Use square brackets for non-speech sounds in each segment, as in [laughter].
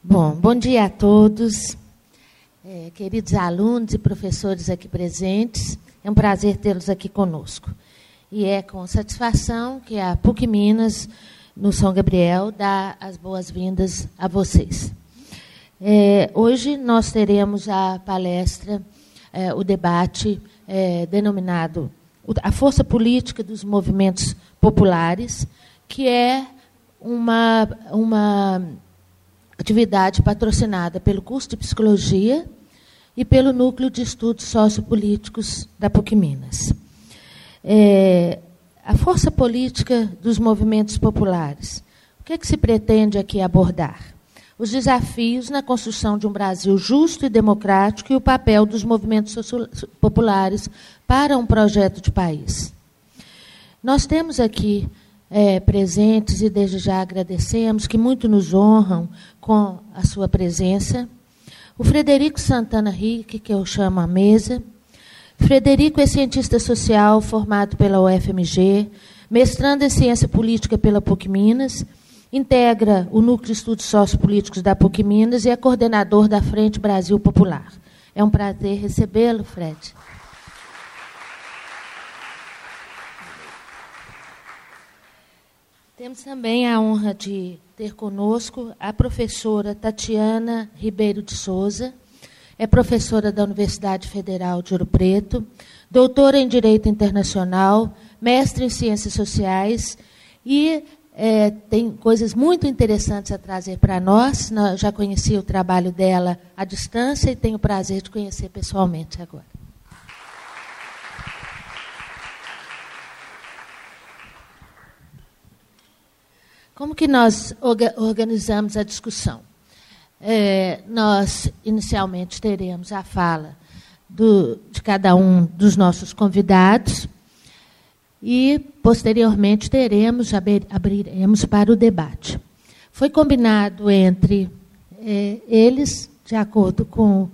Bom, bom dia a todos, é, queridos alunos e professores aqui presentes. É um prazer tê-los aqui conosco. E é com satisfação que a PUC Minas, no São Gabriel, dá as boas-vindas a vocês. É, hoje nós teremos a palestra, é, o debate é, denominado A Força Política dos Movimentos Populares, que é uma, uma atividade patrocinada pelo curso de Psicologia e pelo Núcleo de Estudos Sociopolíticos da PUC Minas. É, a força política dos movimentos populares. O que, é que se pretende aqui abordar? os desafios na construção de um Brasil justo e democrático e o papel dos movimentos populares para um projeto de país. Nós temos aqui é, presentes, e desde já agradecemos, que muito nos honram com a sua presença, o Frederico Santana Rique, que eu chamo à mesa. Frederico é cientista social formado pela UFMG, mestrando em ciência política pela PUC Minas Integra o Núcleo de Estudos Sociopolíticos da PUC Minas e é coordenador da Frente Brasil Popular. É um prazer recebê-lo, Fred. Temos também a honra de ter conosco a professora Tatiana Ribeiro de Souza. É professora da Universidade Federal de Ouro Preto, doutora em Direito Internacional, mestre em Ciências Sociais e é, tem coisas muito interessantes a trazer para nós. Já conheci o trabalho dela à distância e tenho o prazer de conhecer pessoalmente agora. Como que nós organizamos a discussão? É, nós, inicialmente, teremos a fala do, de cada um dos nossos convidados, e, posteriormente, teremos, abriremos para o debate. Foi combinado entre é, eles, de acordo com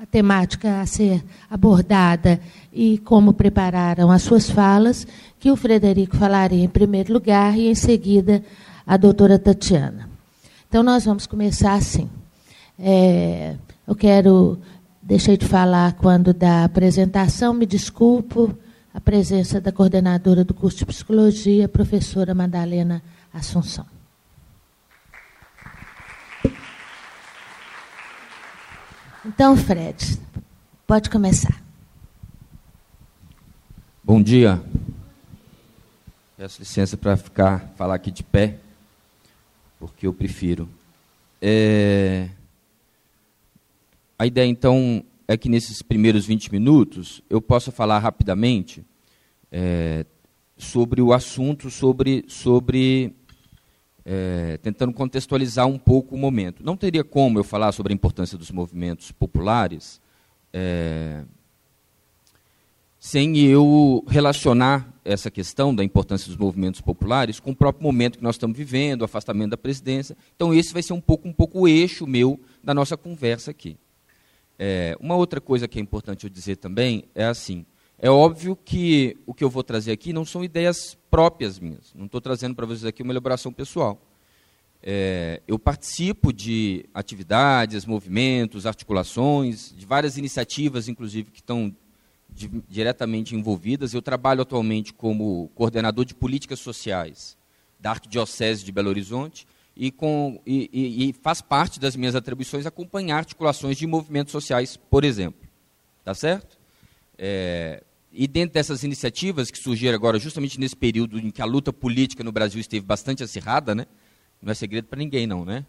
a temática a ser abordada e como prepararam as suas falas, que o Frederico falaria em primeiro lugar e, em seguida, a doutora Tatiana. Então, nós vamos começar assim. É, eu quero. Deixei de falar quando da apresentação, me desculpo a presença da coordenadora do curso de psicologia, professora Madalena Assunção. Então, Fred, pode começar. Bom dia. Peço licença para ficar falar aqui de pé, porque eu prefiro. É... A ideia, então, é que nesses primeiros 20 minutos eu possa falar rapidamente é, sobre o assunto, sobre, sobre é, tentando contextualizar um pouco o momento. Não teria como eu falar sobre a importância dos movimentos populares é, sem eu relacionar essa questão da importância dos movimentos populares com o próprio momento que nós estamos vivendo, o afastamento da presidência. Então esse vai ser um pouco, um pouco o eixo meu da nossa conversa aqui. É, uma outra coisa que é importante eu dizer também é assim: é óbvio que o que eu vou trazer aqui não são ideias próprias minhas. Não estou trazendo para vocês aqui uma elaboração pessoal. É, eu participo de atividades, movimentos, articulações, de várias iniciativas, inclusive, que estão de, diretamente envolvidas. Eu trabalho atualmente como coordenador de políticas sociais da Arquidiocese de Belo Horizonte e, com, e, e, e, faz parte das minhas atribuições acompanhar articulações de movimentos sociais, por exemplo. Tá certo? É, e dentro dessas iniciativas que surgiram agora, justamente nesse período em que a luta política no Brasil esteve bastante acirrada, né? não é segredo para ninguém, não, né?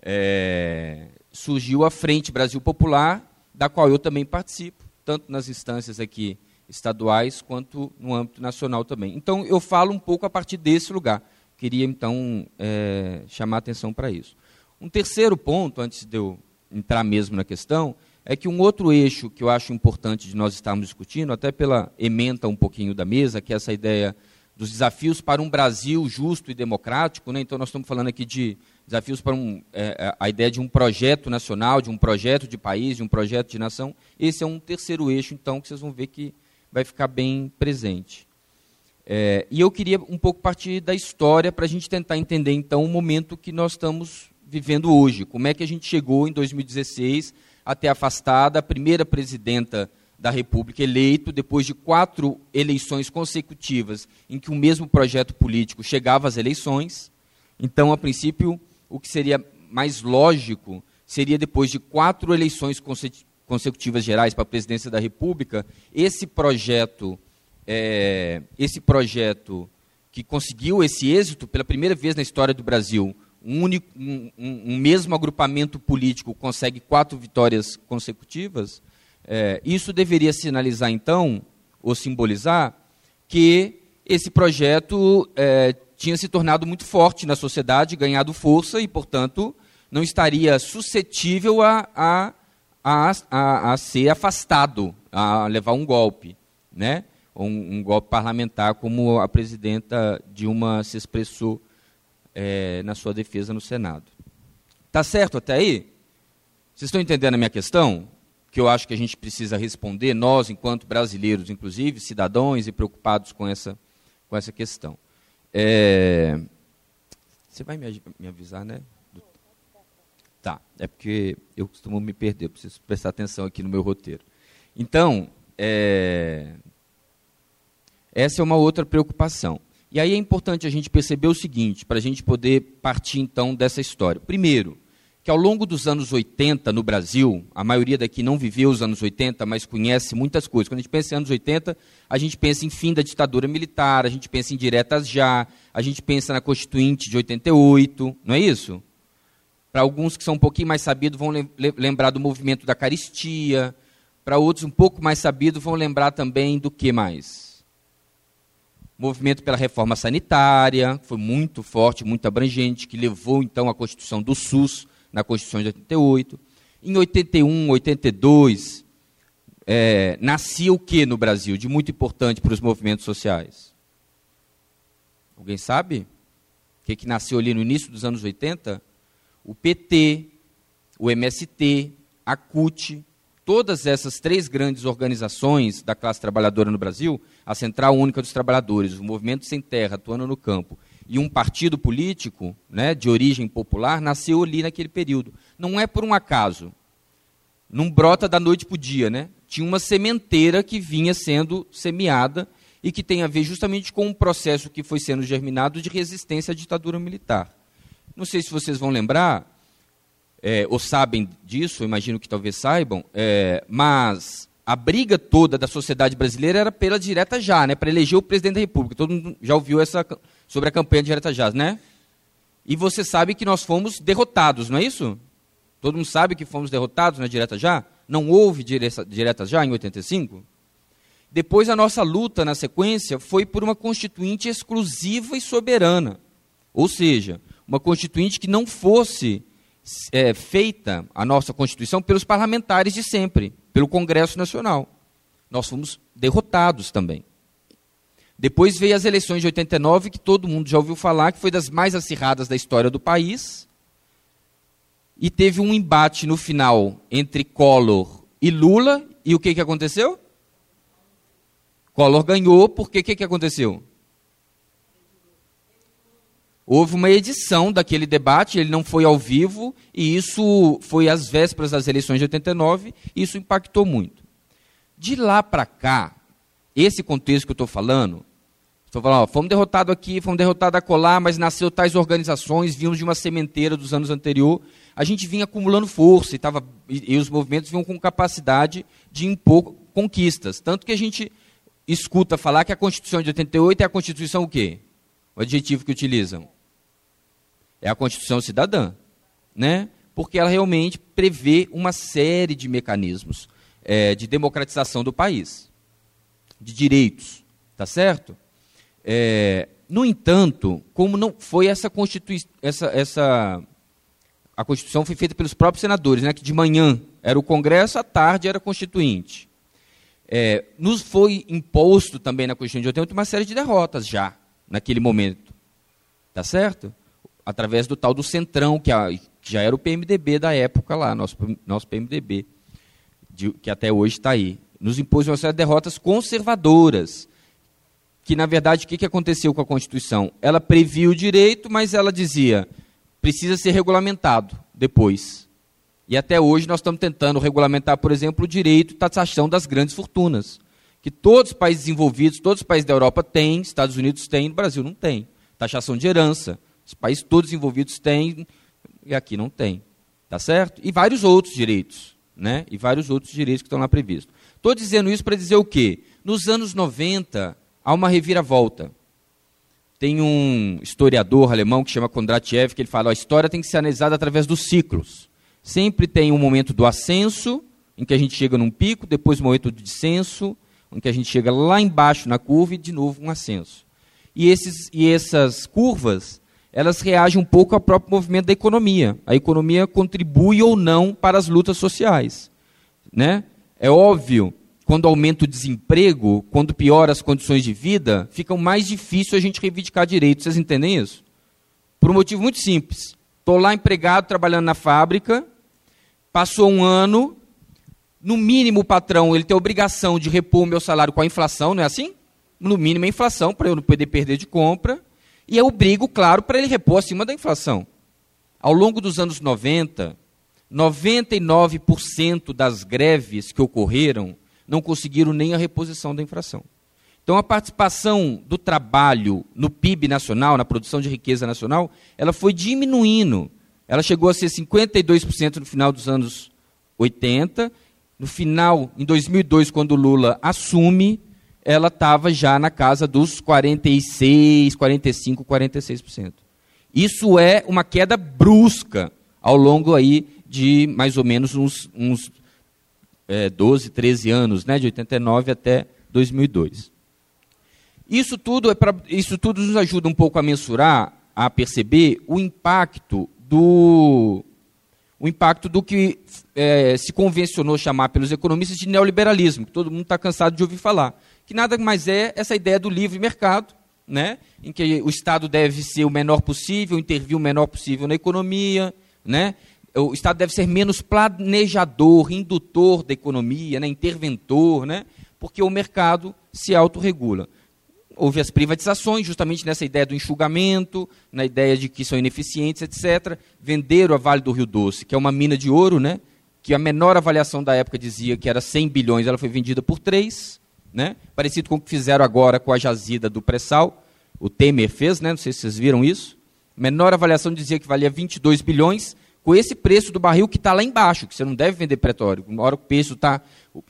É, surgiu a Frente Brasil Popular, da qual eu também participo, tanto nas instâncias aqui estaduais quanto no âmbito nacional também. Então, eu falo um pouco a partir desse lugar Queria, então, é, chamar atenção para isso. Um terceiro ponto, antes de eu entrar mesmo na questão, é que um outro eixo que eu acho importante de nós estarmos discutindo, até pela ementa um pouquinho da mesa, que é essa ideia dos desafios para um Brasil justo e democrático. Né? Então, nós estamos falando aqui de desafios para um, é, é a ideia de um projeto nacional, de um projeto de país, de um projeto de nação. Esse é um terceiro eixo, então, que vocês vão ver que vai ficar bem presente. É, e eu queria um pouco partir da história para a gente tentar entender, então, o momento que nós estamos vivendo hoje. Como é que a gente chegou em 2016 até afastada a primeira presidenta da República eleito depois de quatro eleições consecutivas em que o mesmo projeto político chegava às eleições. Então, a princípio, o que seria mais lógico seria depois de quatro eleições consecutivas gerais para a presidência da República, esse projeto, é, esse projeto que conseguiu esse êxito pela primeira vez na história do Brasil, um, único, um, um, um mesmo agrupamento político consegue quatro vitórias consecutivas, é, isso deveria sinalizar, então, ou simbolizar, que esse projeto é, tinha se tornado muito forte na sociedade, ganhado força e, portanto, não estaria suscetível a, a, a, a, a ser afastado, a levar um golpe, né? Um, um, golpe parlamentar, como a presidenta Dilma se expressou é, na sua defesa no Senado. Tá certo até aí? Vocês estão entendendo a minha questão? que eu acho que a gente precisa responder, nós, enquanto brasileiros, inclusive, cidadãos e preocupados com essa, com essa questão. É... Você vai me, me avisar, né? Tá, é porque eu costumo me perder, preciso prestar atenção aqui no meu roteiro. Então, é... essa é uma outra preocupação. E aí é importante a gente perceber o seguinte, para a gente poder partir então dessa história. Primeiro, que ao longo dos anos 80 no Brasil, a maioria daqui não viveu os anos 80, mas conhece muitas coisas. Quando a gente pensa em anos 80, a gente pensa em fim da ditadura militar, a gente pensa em diretas já, a gente pensa na Constituinte de 88, não é isso? Para alguns que são um pouquinho mais sabidos vão lembrar do movimento da caristia, para outros um pouco mais sabidos vão lembrar também do que mais? Movimento pela reforma sanitária, foi muito forte, muito abrangente, que levou então à constituição do SUS, na Constituição de 88. Em 81, 82, é, nascia o que no Brasil de muito importante para os movimentos sociais? Alguém sabe? O que, que nasceu ali no início dos anos 80? O PT, o MST, a CUT, todas essas três grandes organizações da classe trabalhadora no Brasil, a Central Única dos Trabalhadores, o Movimento Sem Terra, atuando no campo, e um partido político né, de origem popular nasceu ali naquele período. Não é por um acaso. Não brota da noite para o dia. Né? Tinha uma sementeira que vinha sendo semeada e que tem a ver justamente com um processo que foi sendo germinado de resistência à ditadura militar. Não sei se vocês vão lembrar, é, ou sabem disso, imagino que talvez saibam, é, mas a briga toda da sociedade brasileira era pela direta já, né, para eleger o presidente da República. Todo mundo já ouviu essa sobre a campanha de Jazz, né? E você sabe que nós fomos derrotados, não é isso? Todo mundo sabe que fomos derrotados na Direta Já? Não houve direta, direta Já em 85? Depois a nossa luta na sequência foi por uma constituinte exclusiva e soberana. Ou seja, uma constituinte que não fosse é, feita, a nossa Constituição, pelos parlamentares de sempre, pelo Congresso Nacional. Nós fomos derrotados também. Depois veio as eleições de 89, que todo mundo já ouviu falar, que foi das mais acirradas da história do país. E teve um embate no final entre Collor e Lula. E o que, que aconteceu? Collor ganhou, porque o que, que aconteceu? Houve uma edição daquele debate, ele não foi ao vivo, e isso foi às vésperas das eleições de 89, e isso impactou muito. De lá para cá, esse contexto que eu estou falando, Estou falando, ó, fomos derrotados aqui, fomos derrotados acolá, mas nasceu tais organizações, vimos de uma sementeira dos anos anteriores. A gente vinha acumulando força e, tava, e, e os movimentos vinham com capacidade de impor conquistas. Tanto que a gente escuta falar que a Constituição de 88 é a Constituição o quê? O adjetivo que utilizam. É a Constituição cidadã. Né? Porque ela realmente prevê uma série de mecanismos é, de democratização do país, de direitos. Tá certo? É, no entanto, como não foi essa Constituição, essa, essa, a Constituição foi feita pelos próprios senadores, né, que de manhã era o Congresso, à tarde era Constituinte. É, nos foi imposto também na Constituição de 88 uma série de derrotas já, naquele momento. Tá certo? Através do tal do Centrão, que, a, que já era o PMDB da época lá, nosso, nosso PMDB, de, que até hoje está aí. Nos impôs uma série de derrotas conservadoras que, na verdade, o que, aconteceu com a Constituição? Ela previa o direito, mas ela dizia: precisa ser regulamentado depois. E até hoje nós estamos tentando regulamentar, por exemplo, o direito de taxação das grandes fortunas. Que todos os países desenvolvidos, todos os países da Europa têm, Estados Unidos têm, Brasil não tem. Taxação de herança. Os países todos desenvolvidos têm, e aqui não tem. Tá certo? E vários outros direitos. Né? E vários outros direitos que estão lá previstos. Estou dizendo isso para dizer o quê? Nos anos 90, há uma reviravolta. Tem um historiador alemão que chama Kondratiev, que ele fala: a história tem que ser analisada através dos ciclos. Sempre tem um momento do ascenso, em que a gente chega num pico, depois um momento do descenso, em que a gente chega lá embaixo na curva e de novo um ascenso. E, esses, e essas curvas, elas reagem um pouco ao próprio movimento da economia. A economia contribui ou não para as lutas sociais. Né? É óbvio quando aumenta o desemprego, quando piora as condições de vida, fica mais difícil a gente reivindicar direitos. Vocês entendem isso? Por um motivo muito simples. Estou lá empregado, trabalhando na fábrica, passou um ano, no mínimo o patrão ele tem a obrigação de repor o meu salário com a inflação, não é assim? No mínimo a inflação, para eu não poder perder de compra. E eu obrigo, claro, para ele repor acima da inflação. Ao longo dos anos 90, 99% das greves que ocorreram não conseguiram nem a reposição da infração. Então, a participação do trabalho no PIB nacional, na produção de riqueza nacional, ela foi diminuindo. Ela chegou a ser 52% no final dos anos 80. No final, em 2002, quando Lula assume, ela estava já na casa dos 46, 45, 46%. Isso é uma queda brusca ao longo aí de mais ou menos uns, uns é, 12, 13 anos, né, de 89 até 2002. Isso tudo, é pra, isso tudo nos ajuda um pouco a mensurar, a perceber o impacto do, o impacto do que é, se convencionou chamar pelos economistas de neoliberalismo, que todo mundo está cansado de ouvir falar. Que nada mais é essa ideia do livre mercado, né, em que o Estado deve ser o menor possível, intervir o menor possível na economia, né, o Estado deve ser menos planejador, indutor da economia, né, interventor, né, porque o mercado se autorregula. Houve as privatizações, justamente nessa ideia do enxugamento, na ideia de que são ineficientes, etc. Venderam a Vale do Rio Doce, que é uma mina de ouro, né, que a menor avaliação da época dizia que era 100 bilhões, ela foi vendida por 3, né, parecido com o que fizeram agora com a jazida do pré-sal. O Temer fez, né, não sei se vocês viram isso. A menor avaliação dizia que valia 22 bilhões, com esse preço do barril que está lá embaixo, que você não deve vender petróleo. Uma hora o preço tá,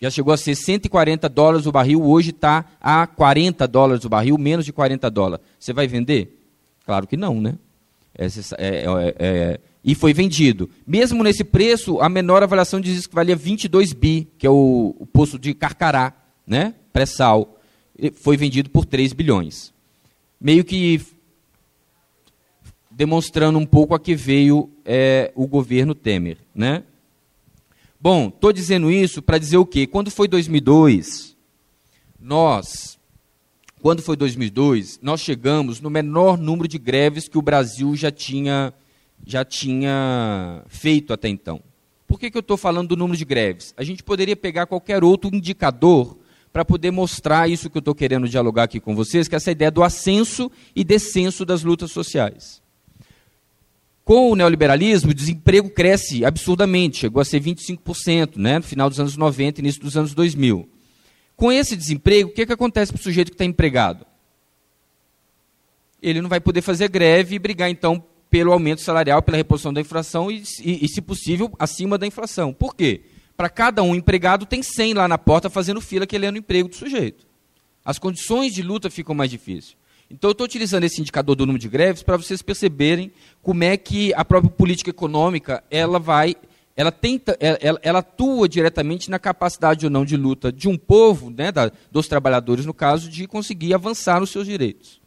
já chegou a ser 140 dólares o barril, hoje está a 40 dólares o barril, menos de 40 dólares. Você vai vender? Claro que não, né? É, é, é, e foi vendido. Mesmo nesse preço, a menor avaliação diz que valia 22 bi, que é o, o poço de Carcará, né? pré-sal. Foi vendido por 3 bilhões. Meio que demonstrando um pouco a que veio é, o governo Temer. Né? Bom, estou dizendo isso para dizer o quê? Quando foi 2002, nós, quando foi 2002, nós chegamos no menor número de greves que o Brasil já tinha, já tinha feito até então. Por que, que eu estou falando do número de greves? A gente poderia pegar qualquer outro indicador para poder mostrar isso que eu estou querendo dialogar aqui com vocês, que é essa ideia do ascenso e descenso das lutas sociais. Com o neoliberalismo, o desemprego cresce absurdamente, chegou a ser 25%, né, no final dos anos 90 início dos anos 2000. Com esse desemprego, o que, que acontece para o sujeito que está empregado? Ele não vai poder fazer greve e brigar, então, pelo aumento salarial, pela reposição da inflação e, e, e se possível, acima da inflação. Por quê? Para cada um empregado, tem 100 lá na porta fazendo fila querendo o emprego do sujeito. As condições de luta ficam mais difíceis. Então, eu estou utilizando esse indicador do número de greves para vocês perceberem como é que a própria política econômica ela vai, ela tenta, ela, ela atua diretamente na capacidade ou não de luta de um povo, né, da, dos trabalhadores no caso, de conseguir avançar nos seus direitos.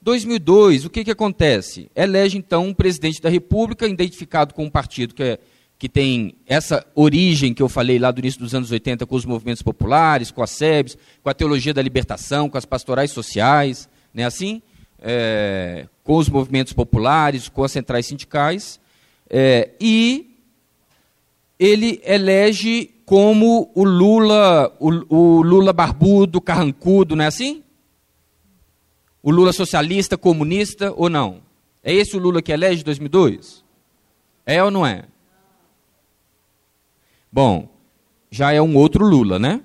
2002, o que, que acontece? Elege então um presidente da República identificado com um partido que é que tem essa origem que eu falei lá do início dos anos 80 com os movimentos populares, com a SEBS, com a teologia da libertação, com as pastorais sociais, né, assim, é, com os movimentos populares, com as centrais sindicais, é, e ele elege como o Lula, o, o, Lula barbudo, carrancudo, não é assim? O Lula socialista, comunista ou não? É esse o Lula que elege 2002? É ou não é? Bom, já é um outro Lula, né?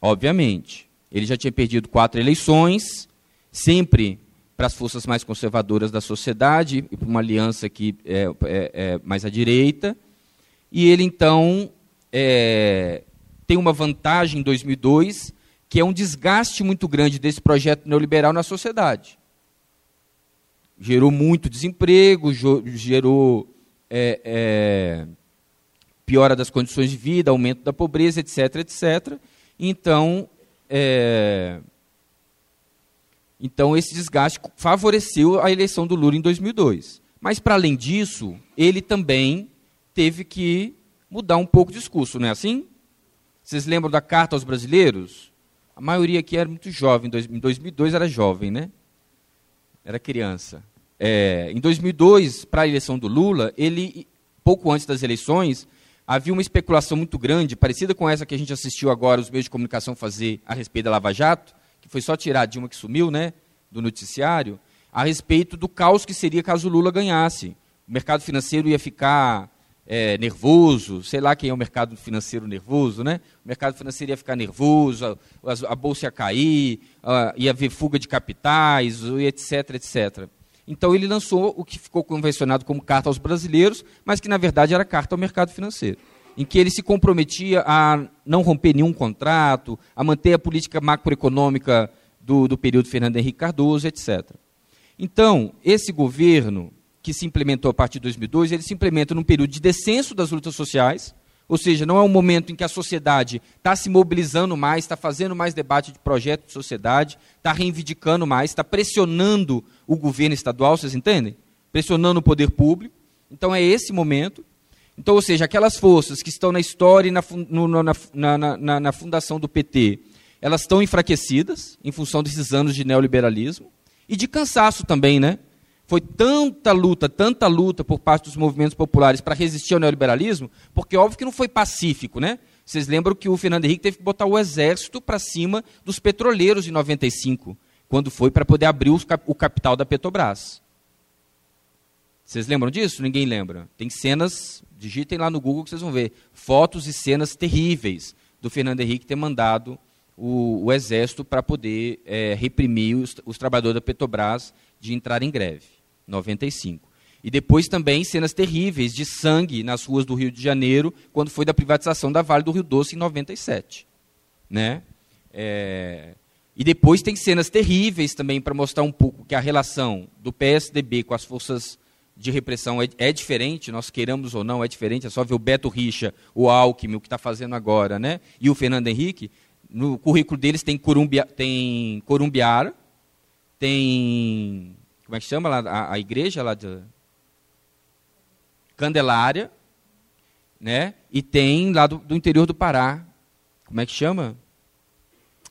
Obviamente. Ele já tinha perdido quatro eleições, sempre para as forças mais conservadoras da sociedade e para uma aliança que é, é, é, mais à direita. E ele, então, é, tem uma vantagem em 2002, que é um desgaste muito grande desse projeto neoliberal na sociedade. Gerou muito desemprego, gerou é, é, piora das condições de vida, aumento da pobreza, etc, etc. Então, é, então esse desgaste favoreceu a eleição do Lula em 2002. Mas, para além disso, ele também teve que mudar um pouco o discurso, não é assim? Vocês lembram da carta aos brasileiros? A maioria aqui era muito jovem, em 2002 era jovem, né? Era criança. É, em 2002, para a eleição do Lula, ele, pouco antes das eleições, havia uma especulação muito grande, parecida com essa que a gente assistiu agora os meios de comunicação fazer a respeito da Lava Jato, que foi só tirar a Dilma que sumiu, né, do noticiário, a respeito do caos que seria caso Lula ganhasse. O mercado financeiro ia ficar é, nervoso, sei lá quem é o mercado financeiro nervoso, né? O mercado financeiro ia ficar nervoso, a, a bolsa ia cair, a, ia haver fuga de capitais, etc, etc. Então ele lançou o que ficou convencionado como carta aos brasileiros, mas que na verdade era carta ao mercado financeiro, em que ele se comprometia a não romper nenhum contrato, a manter a política macroeconômica do, do período Fernando Henrique Cardoso, etc. Então, esse governo que se implementou a partir de 2002, ele se implementa num período de descenso das lutas sociais, ou seja, não é um momento em que a sociedade está se mobilizando mais, está fazendo mais debate de projeto de sociedade, está reivindicando mais, está pressionando o governo estadual, vocês entendem? Pressionando o poder público. Então é esse momento. Então, ou seja, aquelas forças que estão na história e na, no, na, na, na, fundação do PT, elas estão enfraquecidas em função desses anos de neoliberalismo e de cansaço também, né? Foi tanta luta, tanta luta por parte dos movimentos populares para resistir ao neoliberalismo, porque óbvio que não foi pacífico, né? Vocês lembram que o Fernando Henrique teve que botar o exército para cima dos petroleiros em 95, quando foi para poder abrir o capital da Petrobras. Vocês lembram disso? Ninguém lembra. Tem cenas, digitem lá no Google que vocês vão ver, fotos e cenas terríveis do Fernando Henrique ter mandado o, o exército para poder é, reprimir os, os trabalhadores da Petrobras de entrar em greve. 95. E depois também cenas terríveis de sangue nas ruas do Rio de Janeiro, quando foi da privatização da Vale do Rio Doce em 97. Né? É... E depois tem cenas terríveis também para mostrar um pouco que a relação do PSDB com as forças de repressão é, é, diferente, nós queiramos ou não, é diferente. É só ver o Beto Richa, o Alckmin, o que está fazendo agora, né? e o Fernando Henrique. No currículo deles tem, Corumbia, tem Corumbiara, tem como é que chama lá, a, a igreja lá de Candelária, né? E tem lá do, do, interior do Pará, como é que chama?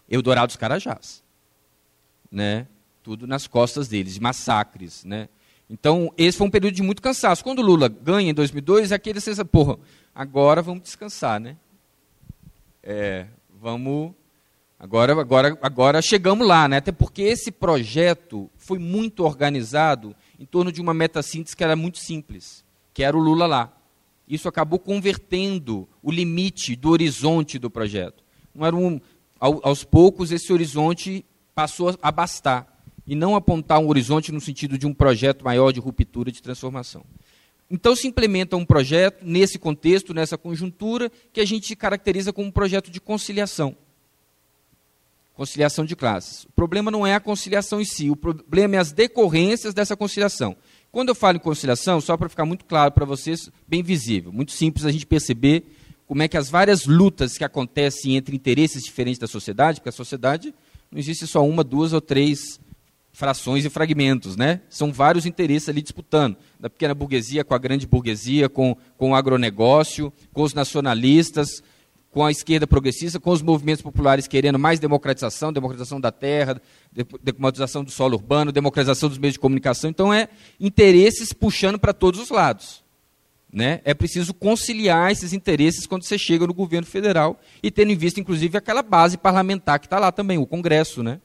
Eldorado dos Carajás, né? Tudo nas costas deles, massacres, né? Então, esse foi um período de muito cansaço. Quando o Lula ganha em 2002, é aquele sensação, porra, agora vamos descansar, né? É, vamos Agora, agora, agora chegamos lá, né? até porque esse projeto foi muito organizado em torno de uma meta-síntese que era muito simples, que era o Lula lá. Isso acabou convertendo o limite do horizonte do projeto. Não era um, aos poucos, esse horizonte passou a bastar, e não apontar um horizonte no sentido de um projeto maior de ruptura, de transformação. Então se implementa um projeto nesse contexto, nessa conjuntura, que a gente caracteriza como um projeto de conciliação conciliação de classes. O problema não é a conciliação em si, o problema é as decorrências dessa conciliação. Quando eu falo em conciliação, só para ficar muito claro para vocês, bem visível, muito simples a gente perceber como é que as várias lutas que acontecem entre interesses diferentes da sociedade, porque a sociedade não existe só uma, duas ou três frações e fragmentos, né? São vários interesses ali disputando, da pequena burguesia com a grande burguesia, com, com o agronegócio, com os nacionalistas, com a esquerda progressista, com os movimentos populares querendo mais democratização, democratização da terra, democratização do solo urbano, democratização dos meios de comunicação. Então, é interesses puxando para todos os lados. Né? É preciso conciliar esses interesses quando você chega no governo federal e tendo em vista, inclusive, aquela base parlamentar que está lá também, o Congresso, né?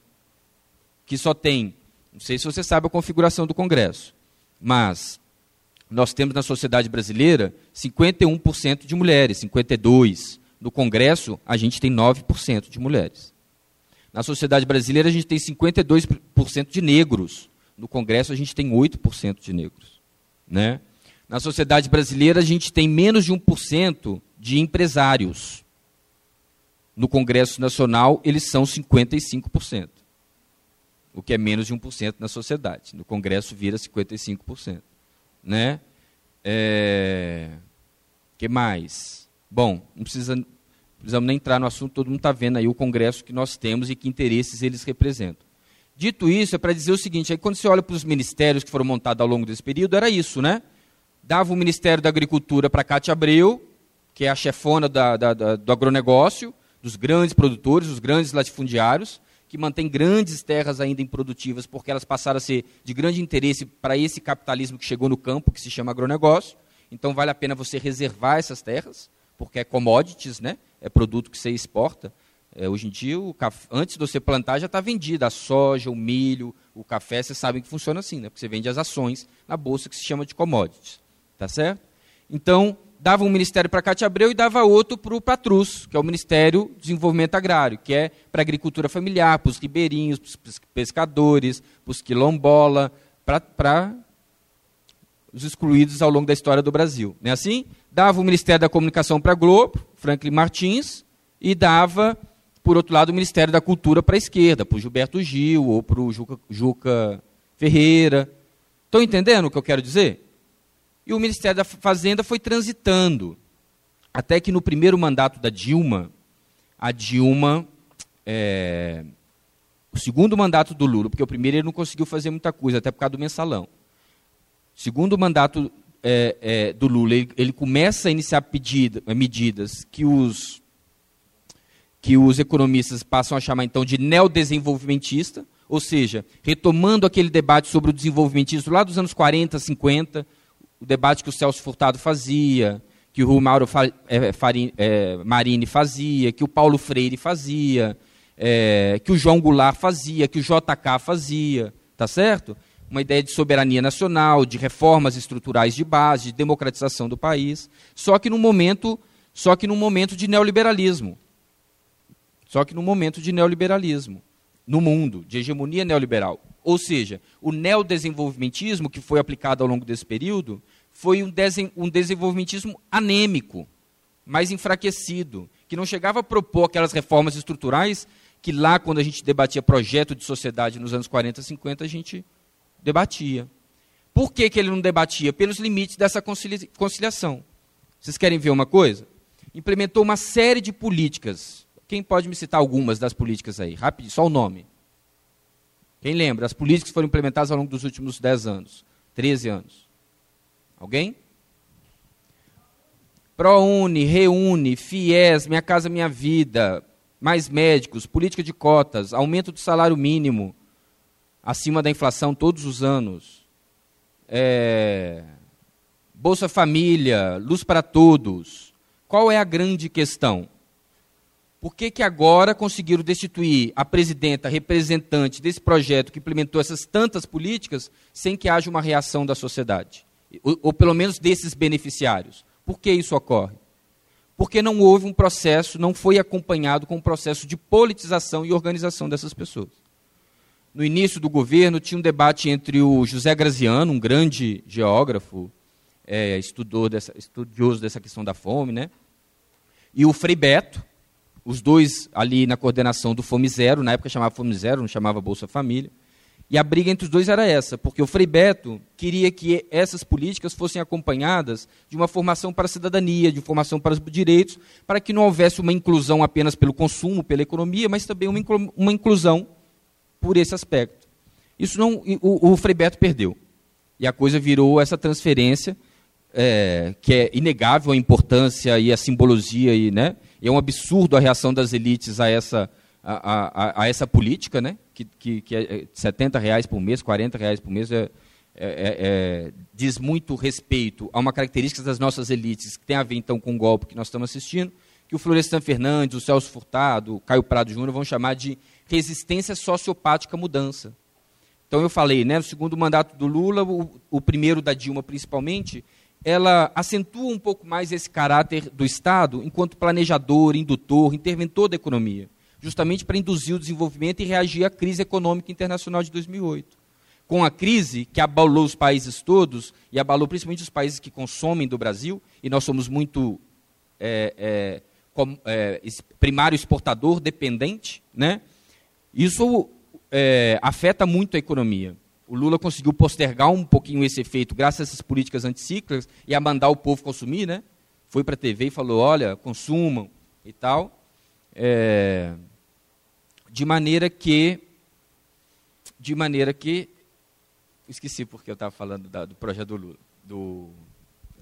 que só tem, não sei se você sabe a configuração do Congresso, mas nós temos na sociedade brasileira 51% de mulheres, 52%. No Congresso, a gente tem 9% de mulheres. Na sociedade brasileira, a gente tem 52% de negros. No Congresso, a gente tem 8% de negros. Né? Na sociedade brasileira, a gente tem menos de 1% de empresários. No Congresso Nacional, eles são 55%. O que é menos de 1% na sociedade. No Congresso, vira 55%. Né? É... que mais? Bom, não precisa, precisamos nem entrar no assunto, todo mundo está vendo aí o Congresso que nós temos e que interesses eles representam. Dito isso, é para dizer o seguinte, aí quando você olha para os ministérios que foram montados ao longo desse período, era isso, né? Dava o Ministério da Agricultura para Cátia Abreu, que é a chefona da, da, da, do agronegócio, dos grandes produtores, dos grandes latifundiários, que mantém grandes terras ainda improdutivas, porque elas passaram a ser de grande interesse para esse capitalismo que chegou no campo, que se chama agronegócio. Então vale a pena você reservar essas terras, porque é commodities, né? é produto que você exporta. É, hoje em dia, café, antes de você plantar, já está vendida a soja, o milho, o café, vocês sabem que funciona assim, né? porque você vende as ações na bolsa que se chama de commodities. Tá certo? Então, dava um ministério para Cátia Abreu e dava outro para o Patrus, que é o Ministério do Desenvolvimento Agrário, que é para a agricultura familiar, para os ribeirinhos, para os pescadores, para os quilombola, para os excluídos ao longo da história do Brasil. Não é assim? Dava o Ministério da Comunicação para a Globo, Franklin Martins, e dava, por outro lado, o Ministério da Cultura para a esquerda, para o Gilberto Gil ou para o Juca, Juca Ferreira. Estão entendendo o que eu quero dizer? E o Ministério da Fazenda foi transitando. Até que no primeiro mandato da Dilma, a Dilma. É, o segundo mandato do Lula, porque o primeiro ele não conseguiu fazer muita coisa, até por causa do mensalão. Segundo mandato é, é, do Lula, ele, ele, começa a iniciar pedida, medidas que os, que os economistas passam a chamar então de neodesenvolvimentista, ou seja, retomando aquele debate sobre o desenvolvimentismo lá dos anos 40, 50, o debate que o Celso Furtado fazia, que o Mauro é, é, Marini fazia, que o Paulo Freire fazia, é, que o João Goulart fazia, que o JK fazia, tá certo? Uma ideia de soberania nacional, de reformas estruturais de base, de democratização do país, só que num momento, só que num momento de neoliberalismo. Só que num momento de neoliberalismo no mundo, de hegemonia neoliberal. Ou seja, o neodesenvolvimentismo que foi aplicado ao longo desse período foi um, desen um desenvolvimentismo anêmico, mais enfraquecido, que não chegava a propor aquelas reformas estruturais que lá, quando a gente debatia projeto de sociedade nos anos 40, 50, a gente debatia. Por que, que ele não debatia? Pelos limites dessa conciliação. Vocês querem ver uma coisa? Implementou uma série de políticas. Quem pode me citar algumas das políticas aí? Rápido, só o nome. Quem lembra? As políticas foram implementadas ao longo dos últimos 10 anos, 13 anos. Alguém? ProUni, Reúne, FIES, Minha Casa Minha Vida, mais médicos, política de cotas, aumento do salário mínimo acima da inflação todos os anos, é, Bolsa Família, luz para todos. Qual é a grande questão? Por que, que agora conseguiram destituir a presidenta representante desse projeto que implementou essas tantas políticas sem que haja uma reação da sociedade? Ou, ou pelo menos desses beneficiários. Por que isso ocorre? Porque não houve um processo, não foi acompanhado com um processo de politização e organização dessas pessoas. No início do governo, tinha um debate entre o José Graziano, um grande geógrafo, é, dessa, estudioso dessa questão da fome, né? e o Frei Beto, os dois ali na coordenação do Fome Zero, na época chamava Fome Zero, não chamava Bolsa Família. E a briga entre os dois era essa, porque o Frei Beto queria que essas políticas fossem acompanhadas de uma formação para a cidadania, de formação para os direitos, para que não houvesse uma inclusão apenas pelo consumo, pela economia, mas também uma inclusão por esse aspecto. Isso não, o, o Frei Beto perdeu. E a coisa virou essa transferência, é, que é inegável a importância e a simbologia e, né, e é um absurdo a reação das elites a essa, a, a, a essa política, né? que, que, que é 70 reais por mês, 40 reais por mês, é, é, é, é, diz muito respeito a uma característica das nossas elites, que tem a ver então com o golpe que nós estamos assistindo, que o Florestan Fernandes, o Celso Furtado, o Caio Prado Júnior vão chamar de resistência sociopática à mudança. Então eu falei, né, o segundo mandato do Lula, o, o primeiro da Dilma principalmente, ela acentua um pouco mais esse caráter do Estado enquanto planejador, indutor, interventor da economia, justamente para induzir o desenvolvimento e reagir à crise econômica internacional de 2008. Com a crise que abalou os países todos, e abalou principalmente os países que consomem do Brasil, e nós somos muito é, é, com, é, primário exportador dependente, né? isso é, afeta muito a economia o Lula conseguiu postergar um pouquinho esse efeito graças a essas políticas anticíclicas e a mandar o povo consumir, né? Foi para a TV e falou, olha, consumam e tal. É, de maneira que, de maneira que, esqueci porque eu estava falando da, do projeto do Lula, do,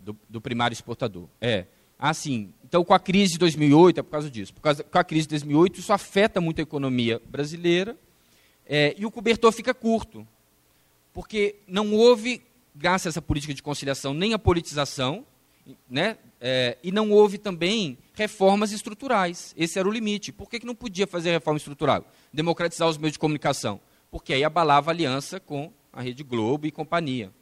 do, do, primário exportador. É, assim, então com a crise de 2008, é por causa disso, por causa, com a crise de 2008, isso afeta muito a economia brasileira é, e o cobertor fica curto porque não houve, graças a essa política de conciliação, nem a politização, né? É, e não houve também reformas estruturais. Esse era o limite. Por que, que não podia fazer reforma estrutural? Democratizar os meios de comunicação. Porque aí abalava a aliança com a Rede Globo e companhia.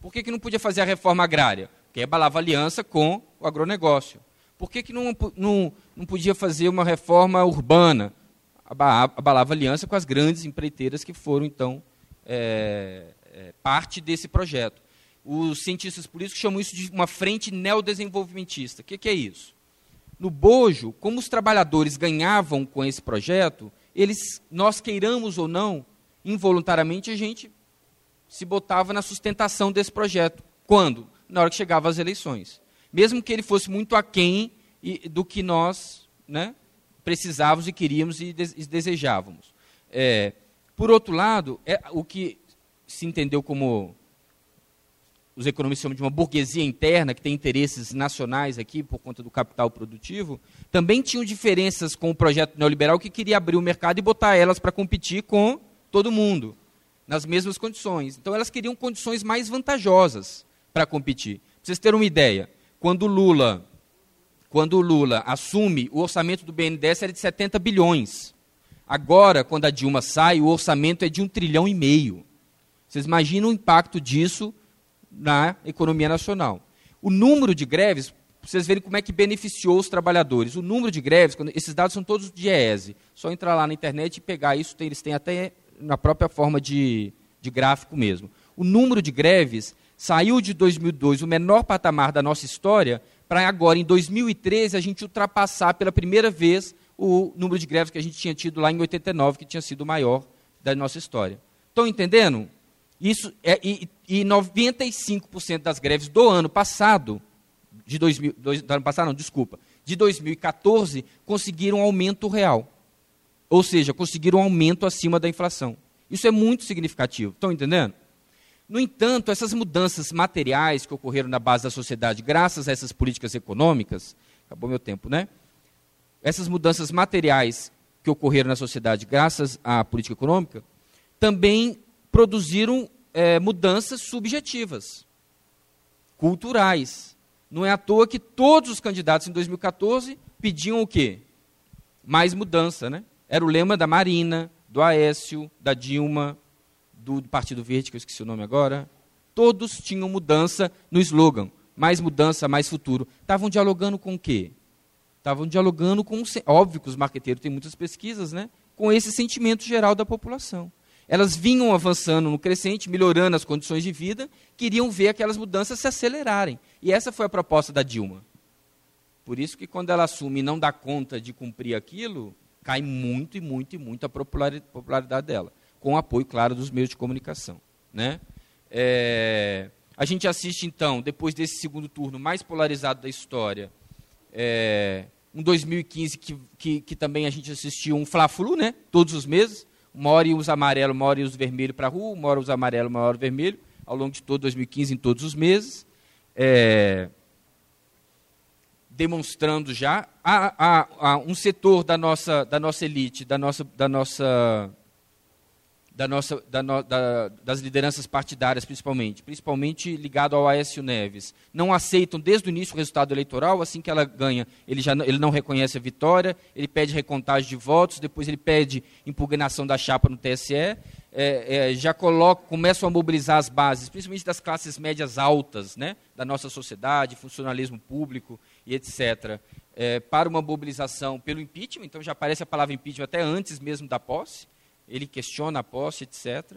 Por que, que não podia fazer a reforma agrária? Porque aí abalava a aliança com o agronegócio. Por que, que não, não, não podia fazer uma reforma urbana? Abalava a aliança com as grandes empreiteiras que foram, então, é, é, parte desse projeto. Os cientistas políticos chamam isso de uma frente neodesenvolvimentista. O que, que é isso? No Bojo, como os trabalhadores ganhavam com esse projeto, eles, nós queiramos ou não, involuntariamente a gente se botava na sustentação desse projeto. Quando? Na hora que chegava as eleições. Mesmo que ele fosse muito aquém do que nós né, precisávamos e queríamos e desejávamos. É, por outro lado, é, o que se entendeu como os economistas chamam de uma burguesia interna, que tem interesses nacionais aqui por conta do capital produtivo, também tinham diferenças com o projeto neoliberal que queria abrir o mercado e botar elas para competir com todo mundo, nas mesmas condições. Então elas queriam condições mais vantajosas para competir. Para vocês terem uma ideia, quando Lula, quando Lula assume, o orçamento do BNDES era de 70 bilhões. Agora, quando a Dilma sai, o orçamento é de um trilhão e meio. Vocês imaginam o impacto disso na economia nacional. O número de greves, vocês verem como é que beneficiou os trabalhadores. O número de greves, quando, esses dados são todos de ESE. Só entrar lá na internet e pegar isso, tem, eles têm até na própria forma de, de gráfico mesmo. O número de greves saiu de 2002, o menor patamar da nossa história, para agora, em 2013, a gente ultrapassar pela primeira vez o número de greves que a gente tinha tido lá em 89, que tinha sido o maior da nossa história. Estão entendendo? Isso é, e, e 95% das greves do ano passado, de 2000, do ano passado não, desculpa, de 2014, conseguiram aumento real. Ou seja, conseguiram um aumento acima da inflação. Isso é muito significativo. Estão entendendo? No entanto, essas mudanças materiais que ocorreram na base da sociedade, graças a essas políticas econômicas, acabou meu tempo, né? Essas mudanças materiais que ocorreram na sociedade, graças à política econômica, também produziram é, mudanças subjetivas, culturais. Não é à toa que todos os candidatos em 2014 pediam o quê? Mais mudança, né? Era o lema da Marina, do Aécio, da Dilma, do, do Partido Verde, que eu esqueci o nome agora. Todos tinham mudança no slogan. Mais mudança, mais futuro. Estavam dialogando com o quê? Estavam dialogando com. Óbvio que os marqueteiros têm muitas pesquisas, né? Com esse sentimento geral da população elas vinham avançando no crescente, melhorando as condições de vida, queriam ver aquelas mudanças se acelerarem. E essa foi a proposta da Dilma. Por isso que quando ela assume e não dá conta de cumprir aquilo, cai muito e muito e muito a popularidade dela, com o apoio, claro, dos meios de comunicação. Né? É, a gente assiste, então, depois desse segundo turno mais polarizado da história, é, um 2015 que, que, que também a gente assistiu um Fla-Flu, né? todos os meses, uma hora usa amarelo, uma hora usa vermelho para a rua, uma hora usa amarelo, uma hora vermelho, ao longo de todo 2015, em todos os meses. É, demonstrando já a, a, a, um setor da nossa, da nossa elite, da nossa, da nossa da nossa, da no, da, das lideranças partidárias, principalmente, principalmente ligado ao Aécio Neves, não aceitam desde o início o resultado eleitoral, assim que ela ganha, ele, já, ele não reconhece a vitória, ele pede recontagem de votos, depois ele pede impugnação da chapa no TSE, é, é, já colocam, começam a mobilizar as bases, principalmente das classes médias altas né, da nossa sociedade, funcionalismo público e etc., é, para uma mobilização pelo impeachment. Então já aparece a palavra impeachment até antes mesmo da posse. Ele questiona a posse, etc.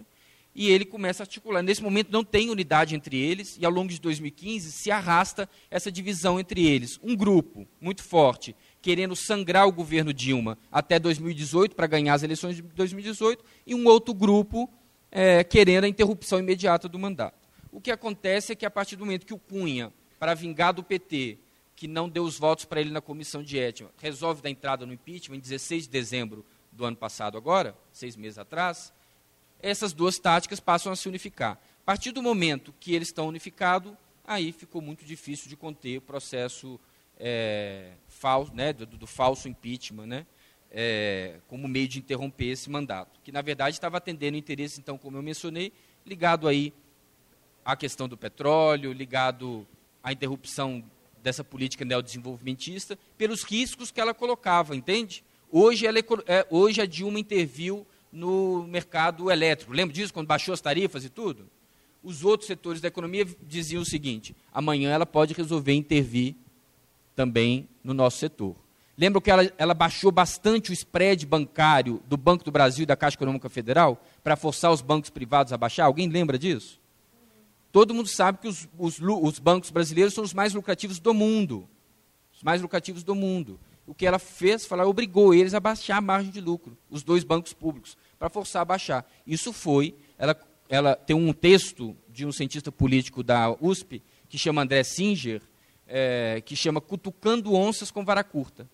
E ele começa a articular. Nesse momento não tem unidade entre eles, e ao longo de 2015 se arrasta essa divisão entre eles. Um grupo muito forte querendo sangrar o governo Dilma até 2018 para ganhar as eleições de 2018 e um outro grupo é, querendo a interrupção imediata do mandato. O que acontece é que a partir do momento que o Cunha, para vingar do PT, que não deu os votos para ele na comissão de ética, resolve dar entrada no impeachment em 16 de dezembro do ano passado agora, seis meses atrás, essas duas táticas passam a se unificar. A partir do momento que eles estão unificados, aí ficou muito difícil de conter o processo é, falso, né, do, do, falso impeachment, né, é, como meio de interromper esse mandato, que na verdade estava atendendo interesses, então, como eu mencionei, ligado aí à questão do petróleo, ligado à interrupção dessa política neodesenvolvimentista, pelos riscos que ela colocava, entende? Hoje, ela, é, hoje a Dilma interviu no mercado elétrico. Lembra disso, quando baixou as tarifas e tudo? Os outros setores da economia diziam o seguinte: amanhã ela pode resolver intervir também no nosso setor. Lembra que ela, ela baixou bastante o spread bancário do Banco do Brasil e da Caixa Econômica Federal para forçar os bancos privados a baixar? Alguém lembra disso? Todo mundo sabe que os, os, os bancos brasileiros são os mais lucrativos do mundo. Os mais lucrativos do mundo. O que ela fez, falar, obrigou eles a baixar a margem de lucro, os dois bancos públicos, para forçar a baixar. Isso foi, ela, ela tem um texto de um cientista político da USP, que chama André Singer, é, que chama Cutucando Onças com Vara Curta.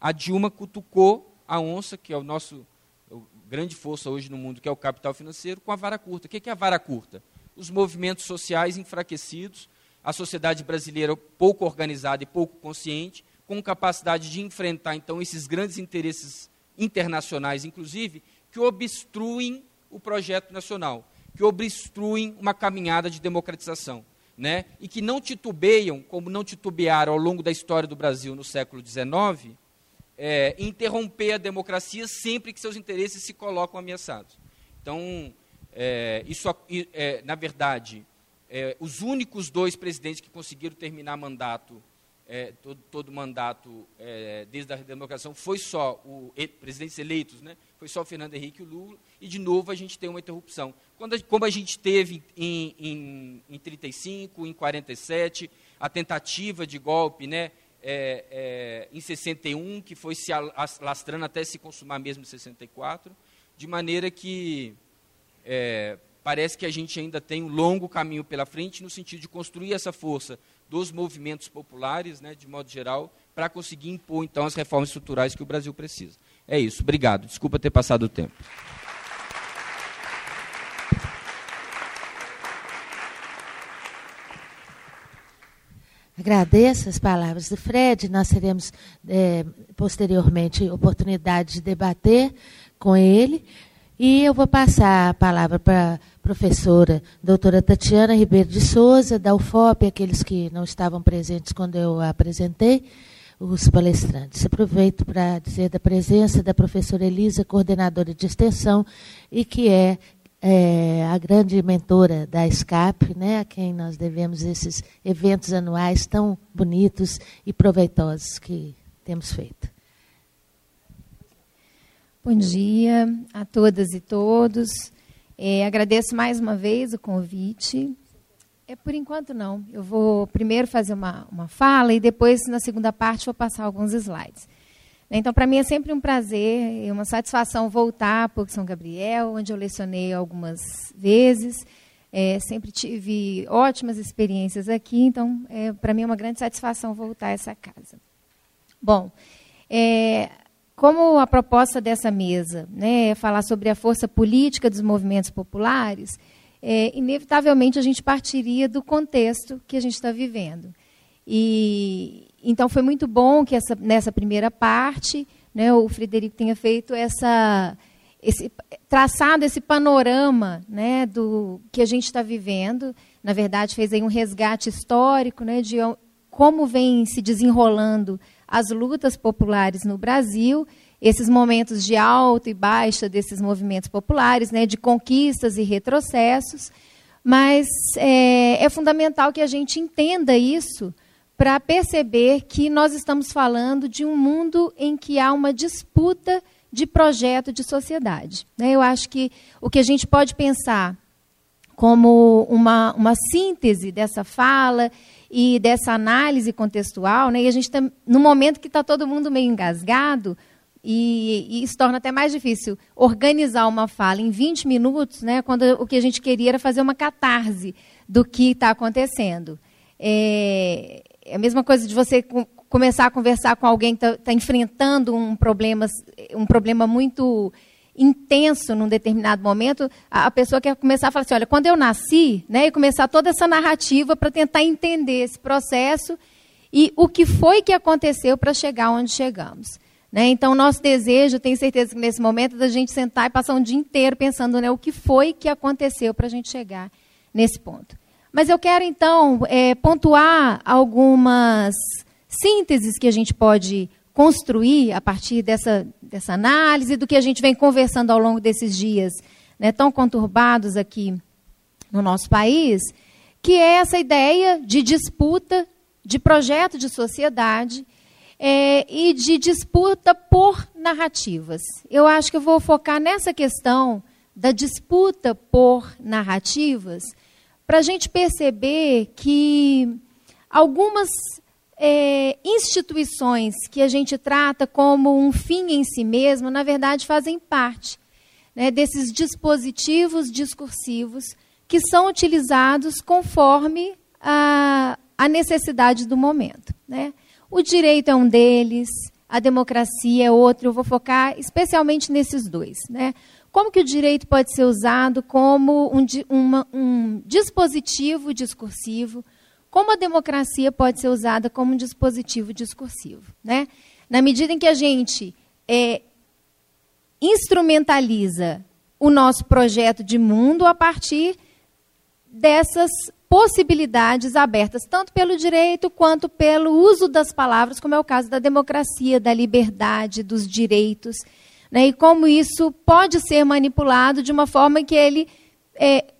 A Dilma cutucou a onça, que é o nosso o grande força hoje no mundo, que é o capital financeiro, com a vara curta. O que é a vara curta? Os movimentos sociais enfraquecidos, a sociedade brasileira pouco organizada e pouco consciente, com capacidade de enfrentar, então, esses grandes interesses internacionais, inclusive, que obstruem o projeto nacional, que obstruem uma caminhada de democratização né, e que não titubeiam, como não titubearam ao longo da história do Brasil no século XIX, é, interromper a democracia sempre que seus interesses se colocam ameaçados. Então, é, isso, é, na verdade, é, os únicos dois presidentes que conseguiram terminar mandato é, todo, todo mandato é, desde a democracia foi só o presidentes eleitos, né? Foi só o Fernando Henrique e o Lula e de novo a gente tem uma interrupção. Quando como a gente teve em, em, em 35, em 47, a tentativa de golpe, né? É, é, em 61, que foi se alastrando até se consumar mesmo em 64, de maneira que é, parece que a gente ainda tem um longo caminho pela frente no sentido de construir essa força dos movimentos populares, né, de modo geral, para conseguir impor, então, as reformas estruturais que o Brasil precisa. É isso. Obrigado. Desculpa ter passado o tempo. Agradeço as palavras do Fred. Nós teremos é, posteriormente oportunidade de debater com ele. E eu vou passar a palavra para professora doutora Tatiana Ribeiro de Souza, da UFOP, aqueles que não estavam presentes quando eu apresentei, os palestrantes. Aproveito para dizer da presença da professora Elisa, coordenadora de extensão, e que é, é a grande mentora da SCAP, né, a quem nós devemos esses eventos anuais tão bonitos e proveitosos que temos feito. Bom dia a todas e todos. É, agradeço mais uma vez o convite. É, por enquanto, não. Eu vou primeiro fazer uma, uma fala e depois, na segunda parte, vou passar alguns slides. Então, para mim é sempre um prazer e uma satisfação voltar para São Gabriel, onde eu lecionei algumas vezes. É, sempre tive ótimas experiências aqui, então, é, para mim é uma grande satisfação voltar a essa casa. Bom, é, como a proposta dessa mesa né, é falar sobre a força política dos movimentos populares, é, inevitavelmente a gente partiria do contexto que a gente está vivendo. E então foi muito bom que essa, nessa primeira parte né, o Frederico tenha feito essa esse, traçado esse panorama né, do que a gente está vivendo. Na verdade, fez aí um resgate histórico né, de como vem se desenrolando as lutas populares no Brasil esses momentos de alta e baixa desses movimentos populares, né, de conquistas e retrocessos, mas é, é fundamental que a gente entenda isso para perceber que nós estamos falando de um mundo em que há uma disputa de projeto de sociedade. Né? Eu acho que o que a gente pode pensar como uma, uma síntese dessa fala e dessa análise contextual, né? e a gente no momento que está todo mundo meio engasgado, e, e, isso torna até mais difícil organizar uma fala em 20 minutos, né, quando o que a gente queria era fazer uma catarse do que está acontecendo. É, é, a mesma coisa de você começar a conversar com alguém que está tá enfrentando um problema, um problema muito intenso num determinado momento, a, pessoa quer começar a falar assim, olha, quando eu nasci, né, e começar toda essa narrativa para tentar entender esse processo e o que foi que aconteceu para chegar onde chegamos. Né? Então, nosso desejo, tenho certeza que nesse momento, é da gente sentar e passar um dia inteiro pensando né, o que foi que aconteceu para a gente chegar nesse ponto. Mas eu quero, então, é, pontuar algumas sínteses que a gente pode construir a partir dessa, dessa análise, do que a gente vem conversando ao longo desses dias né, tão conturbados aqui no nosso país, que é essa ideia de disputa, de projeto de sociedade é, e de disputa por narrativas. Eu acho que eu vou focar nessa questão da disputa por narrativas, para a gente perceber que algumas é, instituições que a gente trata como um fim em si mesmo, na verdade, fazem parte né, desses dispositivos discursivos que são utilizados conforme a, a necessidade do momento. Né? O direito é um deles, a democracia é outro. Eu vou focar especialmente nesses dois. Né? Como que o direito pode ser usado como um, uma, um dispositivo discursivo? Como a democracia pode ser usada como um dispositivo discursivo? Né? Na medida em que a gente é, instrumentaliza o nosso projeto de mundo a partir dessas possibilidades abertas, tanto pelo direito quanto pelo uso das palavras, como é o caso da democracia, da liberdade, dos direitos, né, e como isso pode ser manipulado de uma forma que ele é,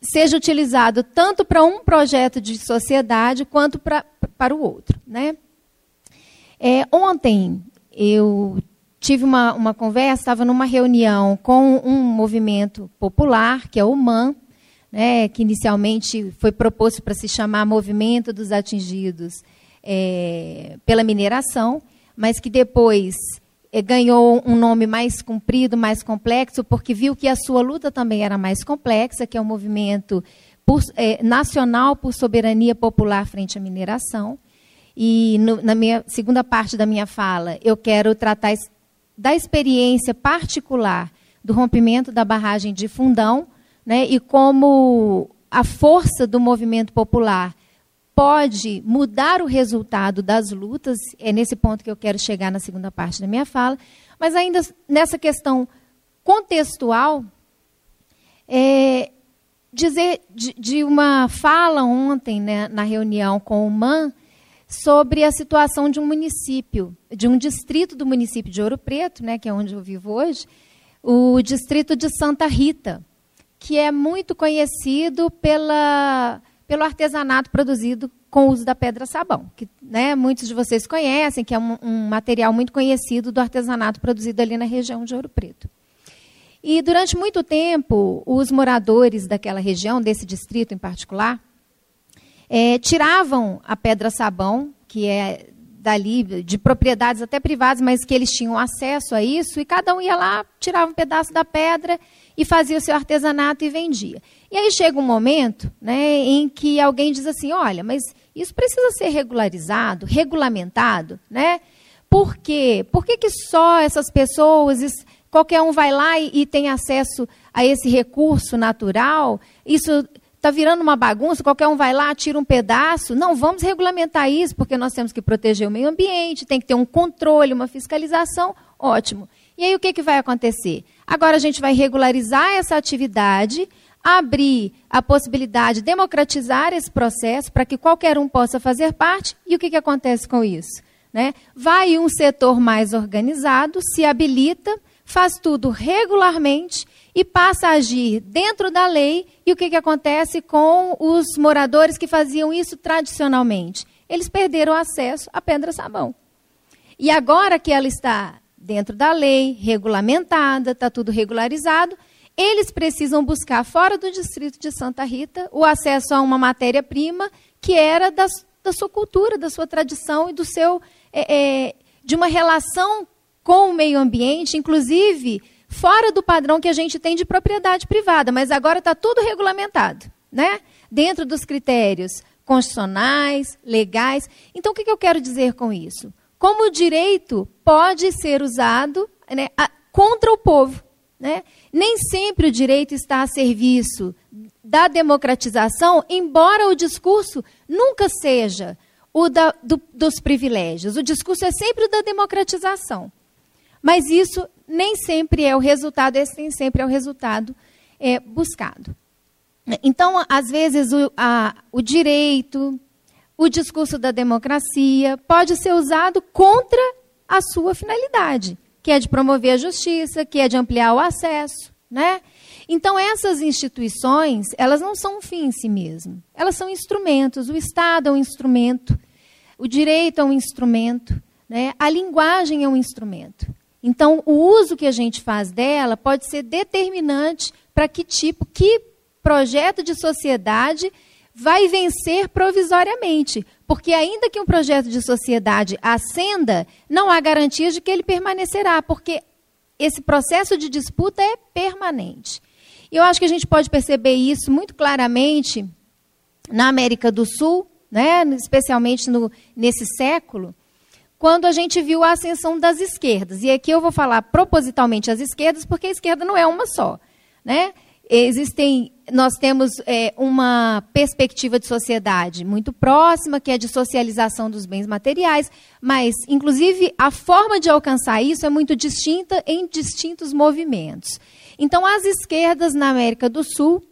seja utilizado tanto para um projeto de sociedade quanto pra, para o outro. Né? É, ontem eu tive uma, uma conversa, estava numa reunião com um movimento popular, que é o MAN, né, que inicialmente foi proposto para se chamar Movimento dos Atingidos é, pela Mineração, mas que depois ganhou um nome mais comprido, mais complexo, porque viu que a sua luta também era mais complexa, que é o Movimento por, é, Nacional por Soberania Popular frente à Mineração. E no, na minha segunda parte da minha fala, eu quero tratar da experiência particular do rompimento da barragem de Fundão, né, e como a força do movimento popular pode mudar o resultado das lutas, é nesse ponto que eu quero chegar na segunda parte da minha fala, mas ainda nessa questão contextual, é, dizer de, de, uma fala ontem né, na reunião com o MAN sobre a situação de um município, de um distrito do município de Ouro Preto, né, que é onde eu vivo hoje, o distrito de Santa Rita que é muito conhecido pela, pelo artesanato produzido com o uso da pedra-sabão, que né, muitos de vocês conhecem, que é um, um, material muito conhecido do artesanato produzido ali na região de Ouro Preto. E durante muito tempo, os moradores daquela região, desse distrito em particular, é, tiravam a pedra-sabão, que é dali, de propriedades até privadas, mas que eles tinham acesso a isso, e cada um ia lá, tirava um pedaço da pedra e fazia o seu artesanato e vendia. E aí chega um momento né, em que alguém diz assim: olha, mas isso precisa ser regularizado, regulamentado, né? Por quê? Por que, que só essas pessoas, qualquer um vai lá e, e tem acesso a esse recurso natural? Isso está virando uma bagunça, qualquer um vai lá, tira um pedaço. Não, vamos regulamentar isso, porque nós temos que proteger o meio ambiente, tem que ter um controle, uma fiscalização. Ótimo. E aí o que, que vai acontecer? Agora a gente vai regularizar essa atividade, abrir a possibilidade, democratizar esse processo para que qualquer um possa fazer parte. E o que, que acontece com isso? Né? Vai um setor mais organizado, se habilita, faz tudo regularmente e passa a agir dentro da lei. E o que, que acontece com os moradores que faziam isso tradicionalmente? Eles perderam acesso à pedra-sabão. E agora que ela está dentro da lei, regulamentada, está tudo regularizado, eles precisam buscar fora do distrito de Santa Rita o acesso a uma matéria-prima que era da, da sua cultura, da sua tradição e do seu é, é, de uma relação com o meio ambiente, inclusive fora do padrão que a gente tem de propriedade privada, mas agora está tudo regulamentado, né? Dentro dos critérios constitucionais, legais. Então, o que, que eu quero dizer com isso? Como o direito pode ser usado né, a, contra o povo. Né? Nem sempre o direito está a serviço da democratização, embora o discurso nunca seja o da, do, dos privilégios. O discurso é sempre o da democratização. Mas isso nem sempre é o resultado, esse nem sempre é o resultado é, buscado. Então, às vezes, o, a, o direito, o discurso da democracia pode ser usado contra a sua finalidade, que é de promover a justiça, que é de ampliar o acesso, né? Então essas instituições, elas não são um fim em si mesmo. Elas são instrumentos. O Estado é um instrumento, o direito é um instrumento, né? A linguagem é um instrumento. Então o uso que a gente faz dela pode ser determinante para que tipo, que projeto de sociedade vai vencer provisoriamente, porque ainda que um projeto de sociedade ascenda, não há garantia de que ele permanecerá, porque esse processo de disputa é permanente. E eu acho que a gente pode perceber isso muito claramente na América do Sul, né, especialmente no, nesse século, quando a gente viu a ascensão das esquerdas. E aqui eu vou falar propositalmente as esquerdas, porque a esquerda não é uma só. Né? Existem, nós temos é, uma perspectiva de sociedade muito próxima, que é de socialização dos bens materiais, mas, inclusive, a forma de alcançar isso é muito distinta em distintos movimentos. Então, as esquerdas na América do Sul,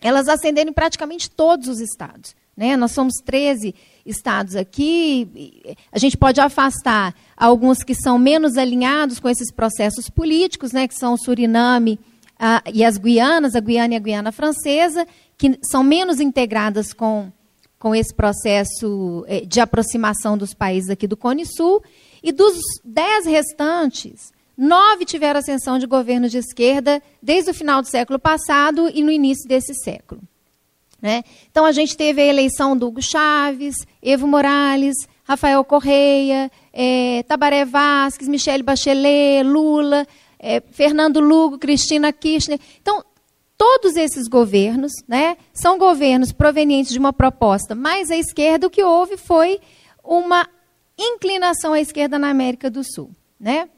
elas ascenderam em praticamente todos os estados. Né? Nós somos 13 estados aqui, a gente pode afastar alguns que são menos alinhados com esses processos políticos, né, que são o Suriname, ah, e as Guianas, a Guiana e a Guiana Francesa, que são menos integradas com, com esse processo eh, de aproximação dos países aqui do Cone Sul. E dos dez restantes, nove tiveram ascensão de governos de esquerda desde o final do século passado e no início desse século. Né? Então, a gente teve a eleição do Hugo Chaves, Evo Morales, Rafael Correia, é, Tabaré Vasques, Michele Bachelet, Lula é, Fernando Lugo, Cristina Kirchner. Então, todos esses governos né, são governos provenientes de uma proposta mais à esquerda. O que houve foi uma inclinação à esquerda na América do Sul. Né?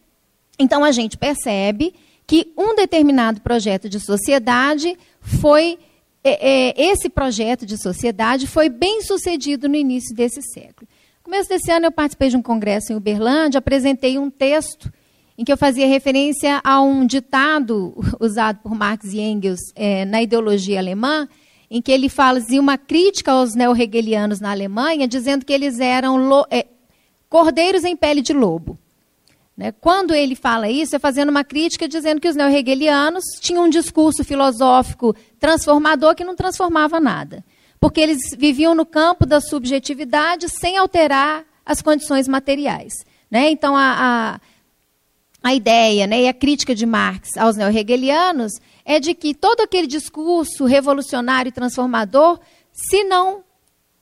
Então, a gente percebe que um determinado projeto de sociedade foi. É, é, esse projeto de sociedade foi bem sucedido no início desse século. No começo desse ano, eu participei de um congresso em Uberlândia, apresentei um texto em que eu fazia referência a um ditado [laughs] usado por Marx e Engels é, na ideologia alemã, em que ele fazia uma crítica aos neo-hegelianos na Alemanha, dizendo que eles eram é, cordeiros em pele de lobo. Né? Quando ele fala isso, é fazendo uma crítica dizendo que os neo-hegelianos tinham um discurso filosófico transformador que não transformava nada. Porque eles viviam no campo da subjetividade sem alterar as condições materiais. Né? Então, a, a a ideia né, e a crítica de Marx aos neo-hegelianos é de que todo aquele discurso revolucionário e transformador, se não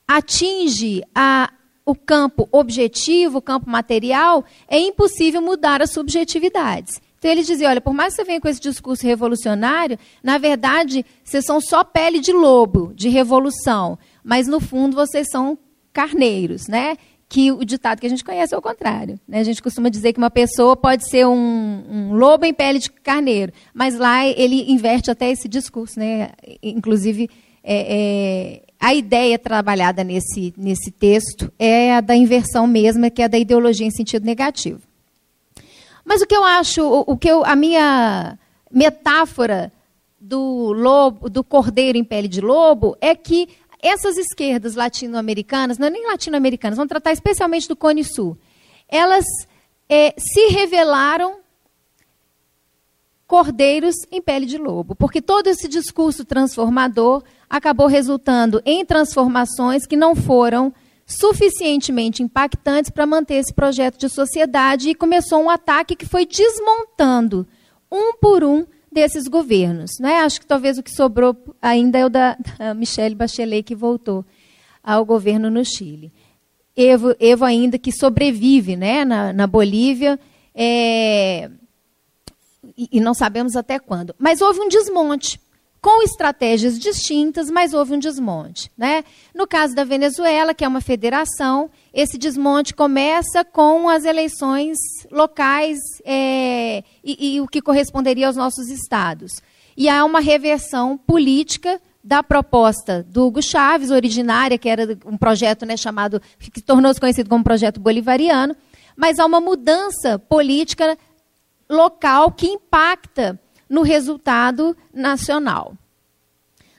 atinge a, o campo objetivo, o campo material, é impossível mudar as subjetividades. Então ele dizia, olha, por mais que você venha com esse discurso revolucionário, na verdade, vocês são só pele de lobo, de revolução, mas no fundo vocês são carneiros, né? que o ditado que a gente conhece é o contrário. Né? A gente costuma dizer que uma pessoa pode ser um, um, lobo em pele de carneiro, mas lá ele inverte até esse discurso. Né? Inclusive, é, é, a ideia trabalhada nesse, nesse texto é a da inversão mesma, que é a da ideologia em sentido negativo. Mas o que eu acho, o, o que eu, a minha metáfora do lobo, do cordeiro em pele de lobo, é que essas esquerdas latino-americanas, não é nem latino-americanas, vamos tratar especialmente do Cone Sul. elas é, se revelaram cordeiros em pele de lobo, porque todo esse discurso transformador acabou resultando em transformações que não foram suficientemente impactantes para manter esse projeto de sociedade e começou um ataque que foi desmontando um por um desses governos. Né? Acho que talvez o que sobrou ainda é o da, Michelle Bachelet, que voltou ao governo no Chile. Evo, Evo ainda que sobrevive né, na, na Bolívia, é, e, e não sabemos até quando. Mas houve um desmonte com estratégias distintas, mas houve um desmonte. Né? No caso da Venezuela, que é uma federação, esse desmonte começa com as eleições locais é, e, e, o que corresponderia aos nossos estados. E há uma reversão política da proposta do Hugo Chávez, originária, que era um projeto né, chamado, que tornou-se conhecido como projeto bolivariano, mas há uma mudança política local que impacta no resultado nacional.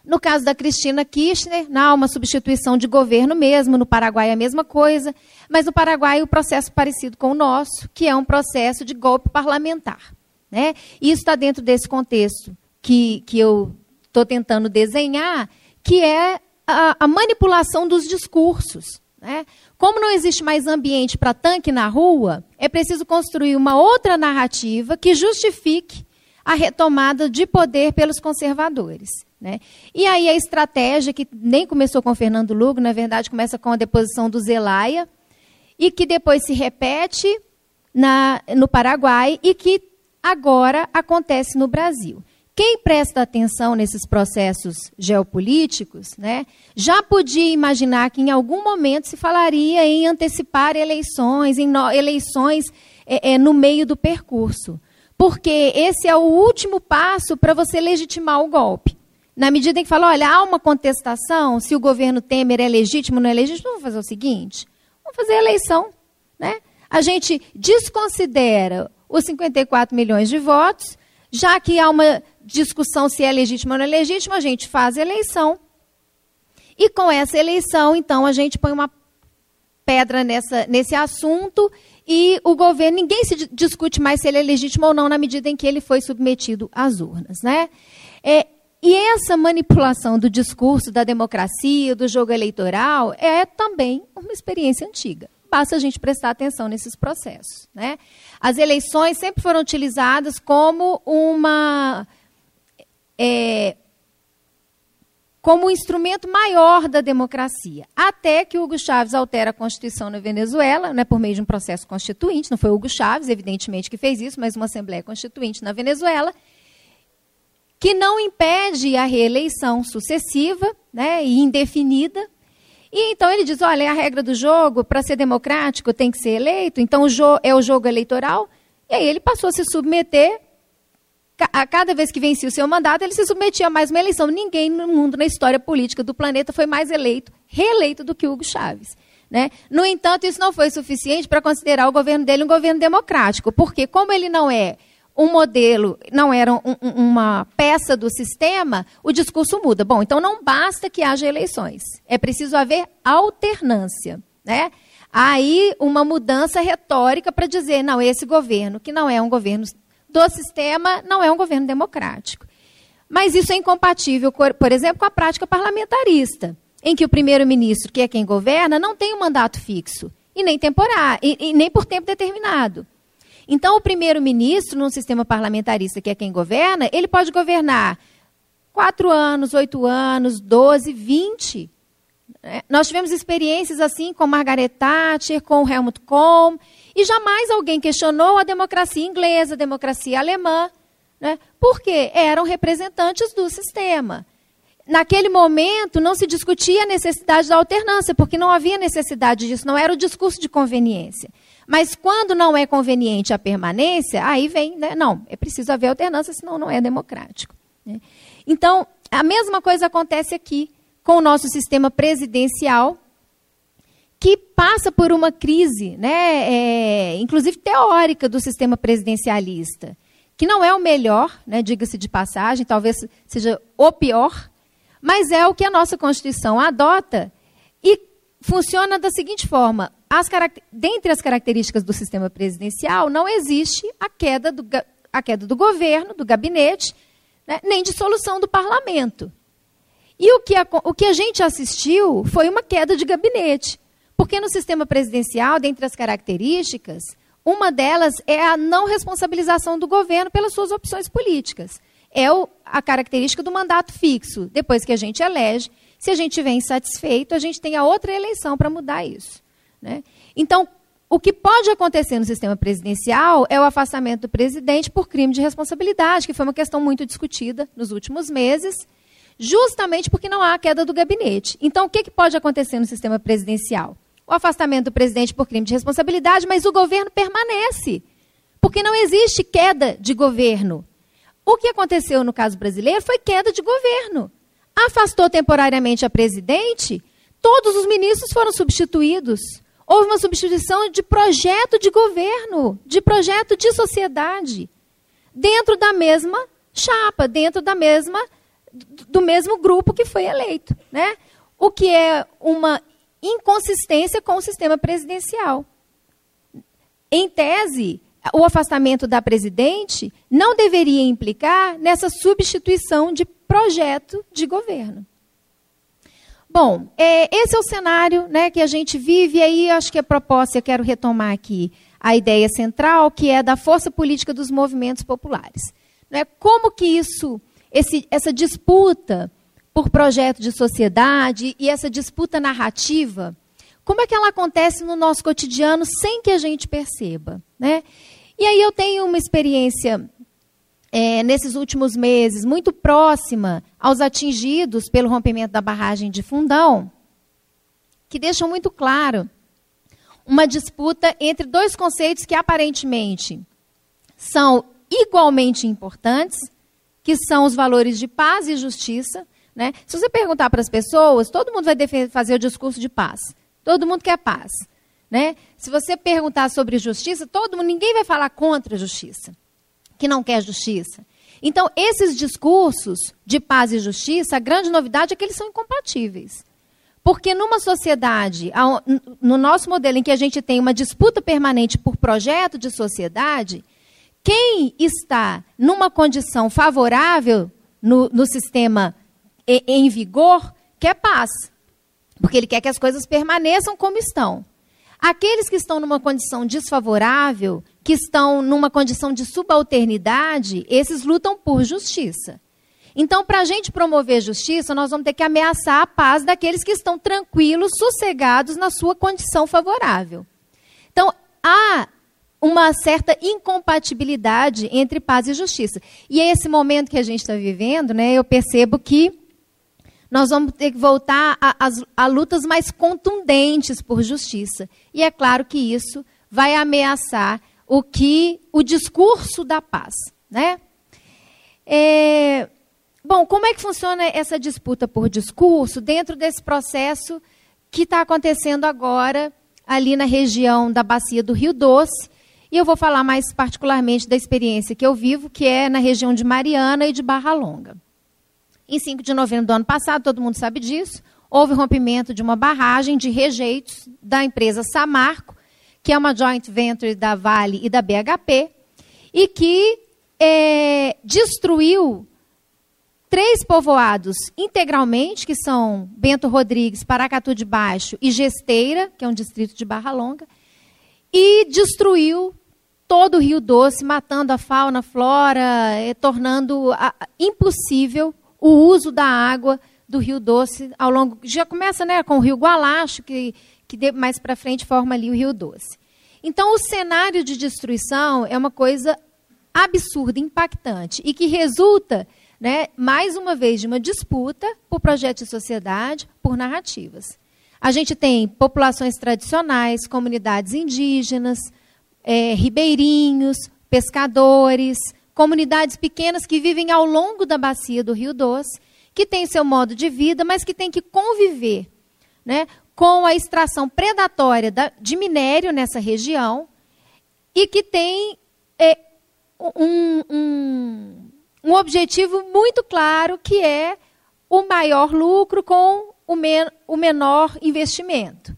No caso da Cristina Kirchner, não, há uma substituição de governo mesmo, no Paraguai é a mesma coisa, mas no Paraguai o processo parecido com o nosso, que é um processo de golpe parlamentar. Né? Isso está dentro desse contexto que, que eu estou tentando desenhar, que é a, a manipulação dos discursos. Né? Como não existe mais ambiente para tanque na rua, é preciso construir uma outra narrativa que justifique a retomada de poder pelos conservadores. Né? E aí a estratégia, que nem começou com Fernando Lugo, na verdade começa com a deposição do Zelaya, e que depois se repete na, no Paraguai e que agora acontece no Brasil. Quem presta atenção nesses processos geopolíticos, né, já podia imaginar que em algum momento se falaria em antecipar eleições, em no, eleições é, é, no meio do percurso porque esse é o último passo para você legitimar o golpe. Na medida em que fala, olha, há uma contestação, se o governo Temer é legítimo ou não é legítimo, vamos fazer o seguinte, vamos fazer a eleição. Né? A gente desconsidera os 54 milhões de votos, já que há uma discussão se é legítimo ou não é legítimo, a gente faz a eleição. E com essa eleição, então, a gente põe uma pedra nessa, nesse assunto e o governo, ninguém se discute mais se ele é legítimo ou não na medida em que ele foi submetido às urnas. Né? É, e essa manipulação do discurso da democracia, do jogo eleitoral, é também uma experiência antiga. Basta a gente prestar atenção nesses processos. Né? As eleições sempre foram utilizadas como uma é, como um instrumento maior da democracia. Até que Hugo Chávez altera a Constituição na Venezuela, né, por meio de um processo constituinte, não foi Hugo Chávez, evidentemente, que fez isso, mas uma Assembleia Constituinte na Venezuela, que não impede a reeleição sucessiva né, e indefinida. E então ele diz: olha, é a regra do jogo, para ser democrático tem que ser eleito, então o é o jogo eleitoral. E aí ele passou a se submeter a cada vez que vencia o seu mandato, ele se submetia a mais uma eleição. Ninguém no mundo, na história política do planeta, foi mais eleito, reeleito do que Hugo Chávez. Né? No entanto, isso não foi suficiente para considerar o governo dele um governo democrático, porque como ele não é um modelo, não era um, um, uma peça do sistema, o discurso muda. Bom, então não basta que haja eleições, é preciso haver alternância. Né? Aí uma mudança retórica para dizer, não, esse governo, que não é um governo do sistema não é um governo democrático. Mas isso é incompatível, por exemplo, com a prática parlamentarista, em que o primeiro-ministro, que é quem governa, não tem um mandato fixo, e nem temporário, e, e nem por tempo determinado. Então, o primeiro-ministro, num sistema parlamentarista, que é quem governa, ele pode governar quatro anos, oito anos, doze, vinte. Né? Nós tivemos experiências assim com Margaret Thatcher, com Helmut Kohl, e jamais alguém questionou a democracia inglesa, a democracia alemã, né? porque eram representantes do sistema. Naquele momento, não se discutia a necessidade da alternância, porque não havia necessidade disso, não era o discurso de conveniência. Mas quando não é conveniente a permanência, aí vem, né? não, é preciso haver alternância, senão não é democrático. Né? Então, a mesma coisa acontece aqui com o nosso sistema presidencial, que passa por uma crise, né, é, inclusive teórica, do sistema presidencialista, que não é o melhor, né, diga-se de passagem, talvez seja o pior, mas é o que a nossa Constituição adota e funciona da seguinte forma: as, dentre as características do sistema presidencial, não existe a queda do, a queda do governo, do gabinete, né, nem dissolução do parlamento. E o que, a, o que a gente assistiu foi uma queda de gabinete. Porque no sistema presidencial, dentre as características, uma delas é a não responsabilização do governo pelas suas opções políticas. É o, a característica do mandato fixo. Depois que a gente elege, se a gente estiver insatisfeito, a gente tem a outra eleição para mudar isso. Né? Então, o que pode acontecer no sistema presidencial é o afastamento do presidente por crime de responsabilidade, que foi uma questão muito discutida nos últimos meses, justamente porque não há queda do gabinete. Então, o que, que pode acontecer no sistema presidencial? o afastamento do presidente por crime de responsabilidade, mas o governo permanece. Porque não existe queda de governo. O que aconteceu no caso brasileiro foi queda de governo. Afastou temporariamente a presidente, todos os ministros foram substituídos. Houve uma substituição de projeto de governo, de projeto de sociedade, dentro da mesma chapa, dentro da mesma do mesmo grupo que foi eleito, né? O que é uma inconsistência com o sistema presidencial. Em tese, o afastamento da presidente não deveria implicar nessa substituição de projeto de governo. Bom, é, esse é o cenário né, que a gente vive, e aí acho que a proposta, eu quero retomar aqui a ideia central, que é da força política dos movimentos populares. Né, como que isso, esse, essa disputa por projeto de sociedade e essa disputa narrativa, como é que ela acontece no nosso cotidiano sem que a gente perceba? Né? E aí eu tenho uma experiência é, nesses últimos meses muito próxima aos atingidos pelo rompimento da barragem de Fundão, que deixam muito claro uma disputa entre dois conceitos que aparentemente são igualmente importantes, que são os valores de paz e justiça, né? Se você perguntar para as pessoas, todo mundo vai fazer o discurso de paz. Todo mundo quer paz. Né? Se você perguntar sobre justiça, todo mundo, ninguém vai falar contra a justiça, que não quer justiça. Então, esses discursos de paz e justiça, a grande novidade é que eles são incompatíveis. Porque numa sociedade, no nosso modelo em que a gente tem uma disputa permanente por projeto de sociedade, quem está numa condição favorável no, no sistema em vigor quer paz, porque ele quer que as coisas permaneçam como estão. Aqueles que estão numa condição desfavorável, que estão numa condição de subalternidade, esses lutam por justiça. Então, para a gente promover justiça, nós vamos ter que ameaçar a paz daqueles que estão tranquilos, sossegados na sua condição favorável. Então, há uma certa incompatibilidade entre paz e justiça. E é esse momento que a gente está vivendo, né, eu percebo que nós vamos ter que voltar a, a, a lutas mais contundentes por justiça. E é claro que isso vai ameaçar o que o discurso da paz, né? É, bom, como é que funciona essa disputa por discurso dentro desse processo que está acontecendo agora ali na região da bacia do Rio Doce? E eu vou falar mais particularmente da experiência que eu vivo, que é na região de Mariana e de Barra Longa. Em 5 de novembro do ano passado, todo mundo sabe disso, houve rompimento de uma barragem de rejeitos da empresa Samarco, que é uma joint venture da Vale e da BHP, e que é, destruiu três povoados integralmente, que são Bento Rodrigues, Paracatu de Baixo e Gesteira, que é um distrito de Barra Longa, e destruiu todo o Rio Doce, matando a fauna, a flora, tornando impossível o uso da água do Rio Doce ao longo. Já começa né, com o Rio Gualacho, que, que mais para frente forma ali o Rio Doce. Então, o cenário de destruição é uma coisa absurda, impactante, e que resulta, né, mais uma vez, de uma disputa por projetos de sociedade, por narrativas. A gente tem populações tradicionais, comunidades indígenas, é, ribeirinhos, pescadores, comunidades pequenas que vivem ao longo da bacia do Rio Doce, que têm seu modo de vida, mas que têm que conviver né, com a extração predatória da, de minério nessa região e que tem é, um, um, um objetivo muito claro, que é o maior lucro com o, men o menor investimento.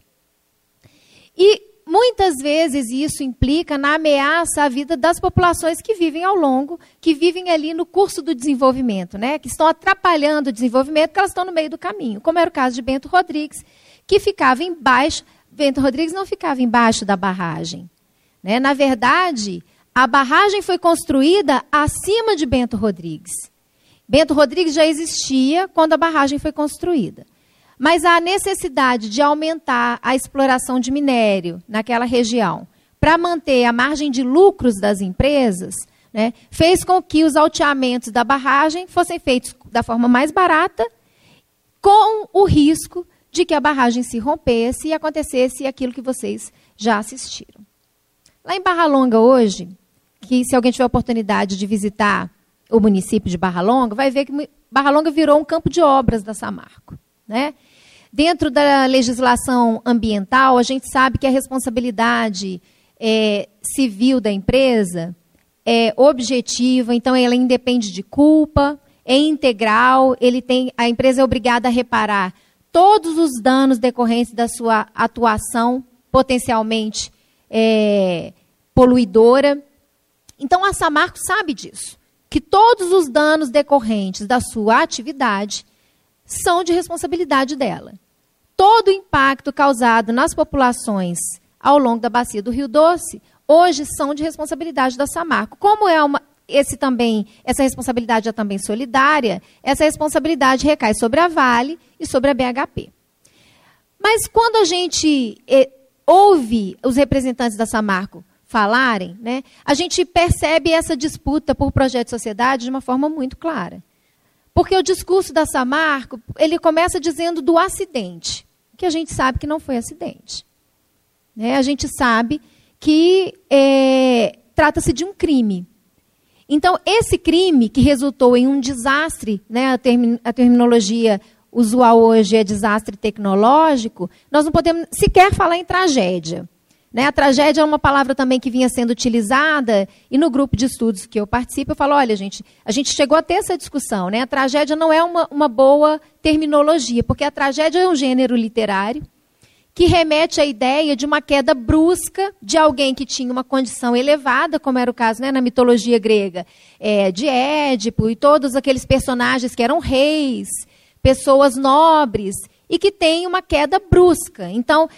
E muitas vezes isso implica na ameaça à vida das populações que vivem ao longo, que vivem ali no curso do desenvolvimento, né? que estão atrapalhando o desenvolvimento, porque elas estão no meio do caminho, como era o caso de Bento Rodrigues, que ficava embaixo. Bento Rodrigues não ficava embaixo da barragem. Né? Na verdade, a barragem foi construída acima de Bento Rodrigues. Bento Rodrigues já existia quando a barragem foi construída. Mas a necessidade de aumentar a exploração de minério naquela região para manter a margem de lucros das empresas né, fez com que os alteamentos da barragem fossem feitos da forma mais barata, com o risco de que a barragem se rompesse e acontecesse aquilo que vocês já assistiram. Lá em Barra Longa hoje, que se alguém tiver oportunidade de visitar o município de Barra Longa, vai ver que Barra Longa virou um campo de obras da Samarco. Né? Dentro da legislação ambiental, a gente sabe que a responsabilidade é, civil da empresa é objetiva, então ela independe de culpa, é integral, ele tem, a empresa é obrigada a reparar todos os danos decorrentes da sua atuação potencialmente é, poluidora. Então, a Samarco sabe disso, que todos os danos decorrentes da sua atividade são de responsabilidade dela. Todo o impacto causado nas populações ao longo da bacia do Rio Doce, hoje são de responsabilidade da Samarco. Como é uma, esse também, essa responsabilidade é também solidária, essa responsabilidade recai sobre a Vale e sobre a BHP. Mas quando a gente eh, ouve os representantes da Samarco falarem, né, a gente percebe essa disputa por projeto de sociedade de uma forma muito clara. Porque o discurso da Samarco, ele começa dizendo do acidente, que a gente sabe que não foi acidente. Né? A gente sabe que é, trata-se de um crime. Então, esse crime que resultou em um desastre, né, a, a terminologia usual hoje é desastre tecnológico, nós não podemos sequer falar em tragédia. Né? A tragédia é uma palavra também que vinha sendo utilizada, e no grupo de estudos que eu participo, eu falo: olha, gente, a gente chegou a ter essa discussão. Né? A tragédia não é uma, uma boa terminologia, porque a tragédia é um gênero literário que remete à ideia de uma queda brusca de alguém que tinha uma condição elevada, como era o caso né, na mitologia grega, é, de Édipo e todos aqueles personagens que eram reis, pessoas nobres, e que tem uma queda brusca. Então,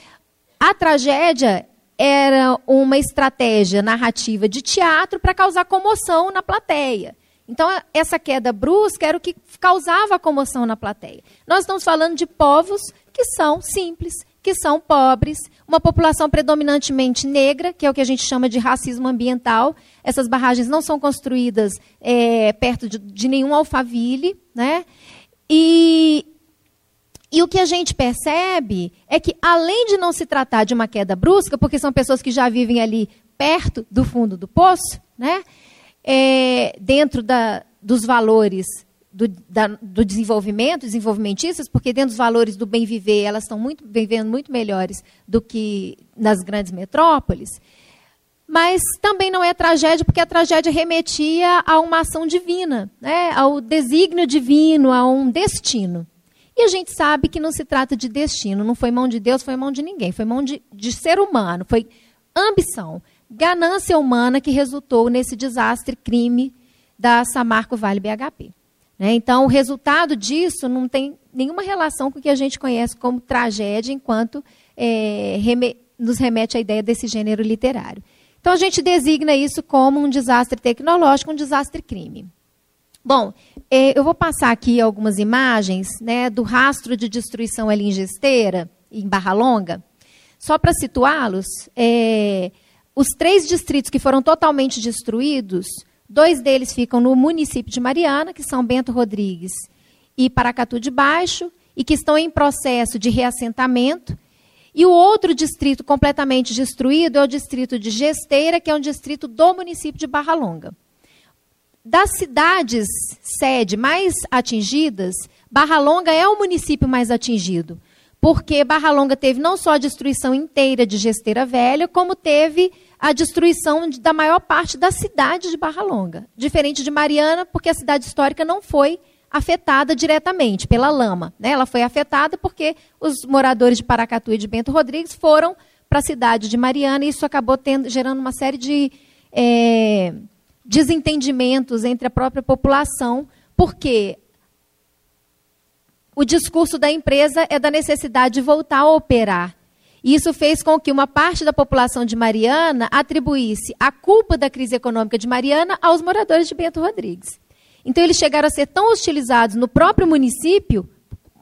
a tragédia era uma estratégia narrativa de teatro para causar comoção na plateia. Então, essa queda brusca era o que causava comoção na plateia. Nós estamos falando de povos que são simples, que são pobres, uma população predominantemente negra, que é o que a gente chama de racismo ambiental. Essas barragens não são construídas é, perto de, de nenhum alfaville. Né? E, e o que a gente percebe é que, além de não se tratar de uma queda brusca, porque são pessoas que já vivem ali perto do fundo do poço, né? É, dentro da, dos valores do, da, do desenvolvimento, desenvolvimentistas, porque dentro dos valores do bem viver, elas estão muito, vivendo muito melhores do que nas grandes metrópoles. Mas também não é tragédia, porque a tragédia remetia a uma ação divina, né? ao desígnio divino, a um destino. E a gente sabe que não se trata de destino, não foi mão de Deus, foi mão de ninguém, foi mão de, de ser humano, foi ambição, ganância humana que resultou nesse desastre, crime da Samarco Vale BHP. Né? Então, o resultado disso não tem nenhuma relação com o que a gente conhece como tragédia, enquanto é, reme nos remete à ideia desse gênero literário. Então, a gente designa isso como um desastre tecnológico, um desastre crime. Bom, é, eu vou passar aqui algumas imagens né, do rastro de destruição ali em Gesteira, em Barra Longa. Só para situá-los, é, os três distritos que foram totalmente destruídos, dois deles ficam no município de Mariana, que são Bento Rodrigues e Paracatu de Baixo, e que estão em processo de reassentamento. E o outro distrito completamente destruído é o distrito de Gesteira, que é um distrito do município de Barra Longa. Das cidades sede mais atingidas, Barra Longa é o município mais atingido, porque Barra Longa teve não só a destruição inteira de Gesteira Velha, como teve a destruição da maior parte da cidade de Barra Longa. Diferente de Mariana, porque a cidade histórica não foi afetada diretamente pela lama. Né? Ela foi afetada porque os moradores de Paracatu e de Bento Rodrigues foram para a cidade de Mariana, e isso acabou tendo, gerando uma série de é, desentendimentos entre a própria população, porque o discurso da empresa é da necessidade de voltar a operar. Isso fez com que uma parte da população de Mariana atribuísse a culpa da crise econômica de Mariana aos moradores de Bento Rodrigues. Então, eles chegaram a ser tão hostilizados no próprio município,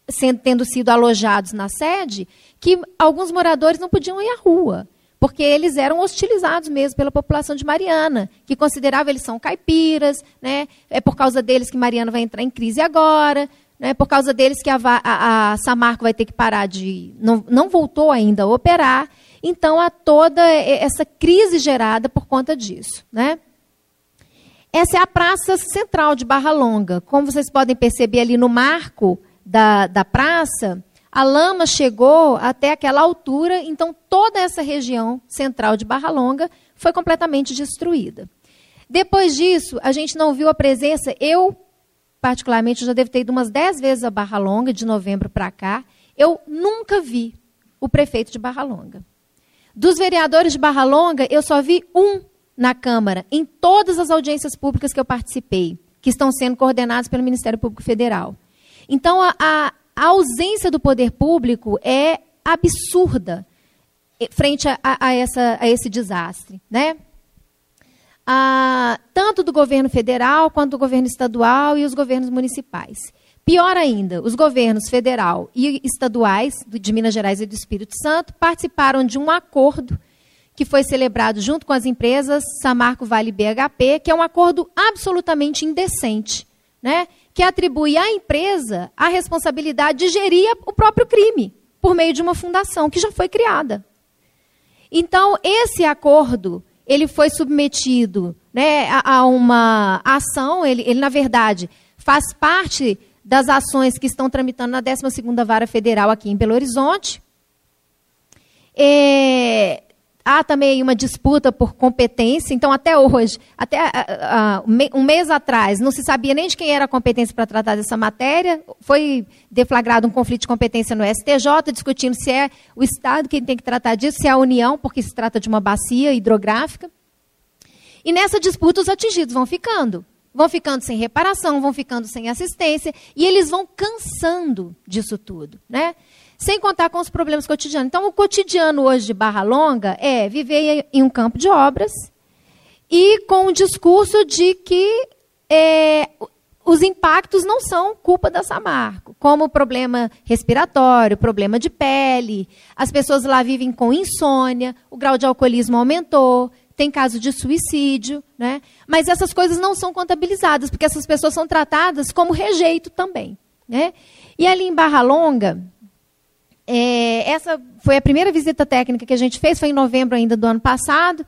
sendo, tendo sido alojados na sede, que alguns moradores não podiam ir à rua, porque eles eram hostilizados mesmo pela população de Mariana, que considerava eles são caipiras, né? é por causa deles que Mariana vai entrar em crise agora, né, por causa deles que a, a, a, Samarco vai ter que parar de. Não, não voltou ainda a operar. Então, há toda essa crise gerada por conta disso. Né? Essa é a praça central de Barra Longa. Como vocês podem perceber ali no marco da, da praça, a lama chegou até aquela altura, então toda essa região central de Barra Longa foi completamente destruída. Depois disso, a gente não viu a presença, eu particularmente, já devo ter ido umas 10 vezes a Barra Longa, de novembro para cá. Eu nunca vi o prefeito de Barra Longa. Dos vereadores de Barra Longa, eu só vi um na Câmara, em todas as audiências públicas que eu participei, que estão sendo coordenadas pelo Ministério Público Federal. Então, a, a, a ausência do poder público é absurda eh, frente a, a, essa, a esse desastre. Né? ah, tanto do governo federal quanto do governo estadual e os governos municipais. Pior ainda, os governos federal e estaduais de Minas Gerais e do Espírito Santo participaram de um acordo que foi celebrado junto com as empresas Samarco Vale BHP, que é um acordo absolutamente indecente, né? Que atribui à empresa a responsabilidade de gerir o próprio crime por meio de uma fundação que já foi criada. Então, esse acordo ele foi submetido né, a, a, uma ação, ele, ele, na verdade, faz parte das ações que estão tramitando na 12ª Vara Federal aqui em Belo Horizonte. É, há também uma disputa por competência, então até hoje, até uh, um mês atrás, não se sabia nem de quem era a competência para tratar dessa matéria, foi deflagrado um conflito de competência no STJ, discutindo se é o Estado quem tem que tratar disso, se é a União, porque se trata de uma bacia hidrográfica. E nessa disputa os atingidos vão ficando. Vão ficando sem reparação, vão ficando sem assistência, e eles vão cansando disso tudo. Né? Sem contar com os problemas cotidianos. Então, o cotidiano hoje de Barra Longa é viver em um campo de obras e com o discurso de que é, os impactos não são culpa da Samarco, como problema respiratório, problema de pele, as pessoas lá vivem com insônia, o grau de alcoolismo aumentou, tem caso de suicídio, né? Mas essas coisas não são contabilizadas, porque essas pessoas são tratadas como rejeito também, né? E ali em Barra Longa, é, essa foi a primeira visita técnica que a gente fez, foi em novembro ainda do ano passado.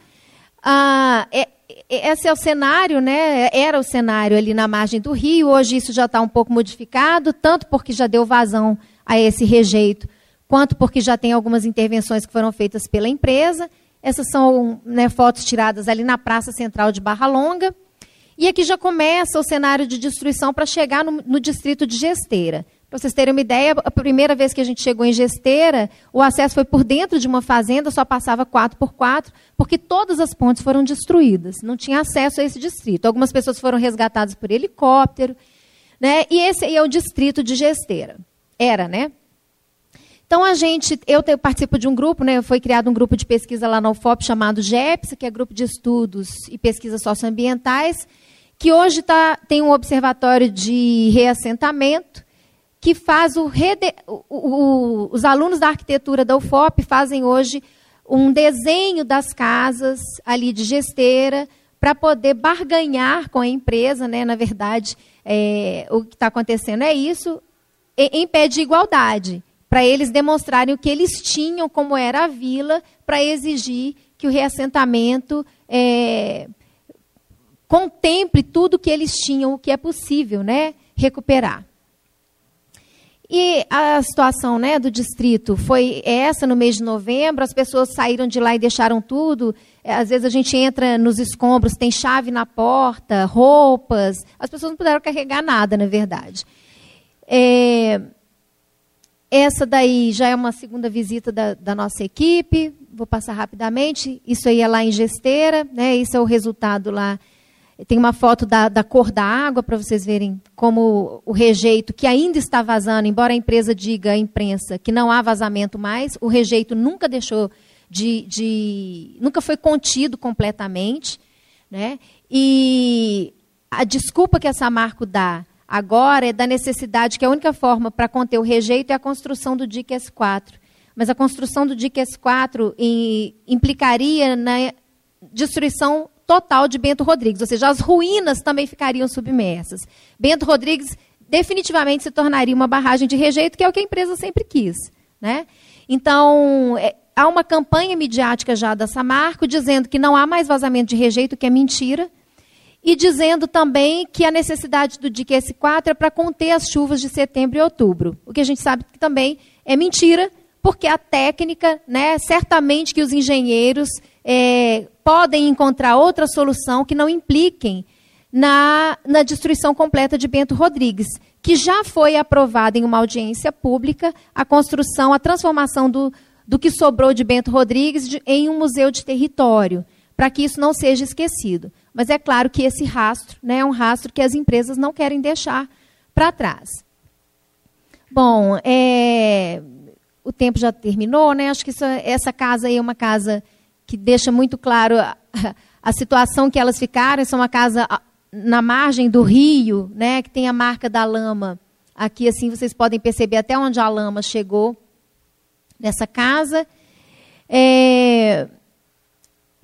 Ah, é, é, esse é o cenário, né? Era o cenário ali na margem do rio. Hoje isso já está um pouco modificado, tanto porque já deu vazão a esse rejeito, quanto porque já tem algumas intervenções que foram feitas pela empresa. Essas são né, fotos tiradas ali na Praça Central de Barra Longa. E aqui já começa o cenário de destruição para chegar no, no distrito de Gesteira. Para vocês terem uma ideia, a primeira vez que a gente chegou em Gesteira, o acesso foi por dentro de uma fazenda, só passava 4 por 4 porque todas as pontes foram destruídas. Não tinha acesso a esse distrito. Algumas pessoas foram resgatadas por helicóptero. Né? E esse aí é o distrito de Gesteira. Era, né? Então, a gente, eu participo de um grupo, né, foi criado um grupo de pesquisa lá na UFOP chamado GEPS, que é Grupo de Estudos e Pesquisas Socioambientais, que hoje tá, tem um observatório de reassentamento, que faz o, rede... o, o, os alunos da arquitetura da UFOP fazem hoje um desenho das casas ali de gesteira para poder barganhar com a empresa, né? Na verdade, é, o que está acontecendo é isso, em pé de igualdade, para eles demonstrarem o que eles tinham, como era a vila, para exigir que o reassentamento é, contemple tudo que eles tinham, o que é possível, né? Recuperar. E a situação né, do distrito foi essa no mês de novembro, as pessoas saíram de lá e deixaram tudo. É, às vezes a gente entra nos escombros, tem chave na porta, roupas. As pessoas não puderam carregar nada, na verdade. É, essa daí já é uma segunda visita da, da nossa equipe. vou passar rapidamente. Isso aí é lá em Gesteira, né? Isso é o resultado lá. Tem uma foto da, da cor da água para vocês verem como o rejeito, que ainda está vazando, embora a empresa diga à imprensa que não há vazamento mais, o rejeito nunca deixou de. de nunca foi contido completamente. Né? E a desculpa que a Samarco dá agora é da necessidade que a única forma para conter o rejeito é a construção do DIC S4. Mas a construção do DIC S4 implicaria na destruição total de Bento Rodrigues, ou seja, as ruínas também ficariam submersas. Bento Rodrigues definitivamente se tornaria uma barragem de rejeito, que é o que a empresa sempre quis. Né? Então, é, há uma campanha midiática já da Samarco dizendo que não há mais vazamento de rejeito, que é mentira, e dizendo também que a necessidade do DIC S4 é para conter as chuvas de setembro e outubro. O que a gente sabe que também é mentira, porque a técnica, né, certamente que os engenheiros é, podem encontrar outra solução que não impliquem na, na destruição completa de Bento Rodrigues, que já foi aprovada em uma audiência pública a construção, a transformação do, do que sobrou de Bento Rodrigues de, em um museu de território, para que isso não seja esquecido. Mas é claro que esse rastro né, é um rastro que as empresas não querem deixar para trás. Bom, é, o tempo já terminou, né? Acho que isso, essa casa aí é uma casa que deixa muito claro a, a situação que elas ficaram. Isso é uma casa na margem do rio, né? Que tem a marca da lama. Aqui, assim, vocês podem perceber até onde a lama chegou nessa casa. É,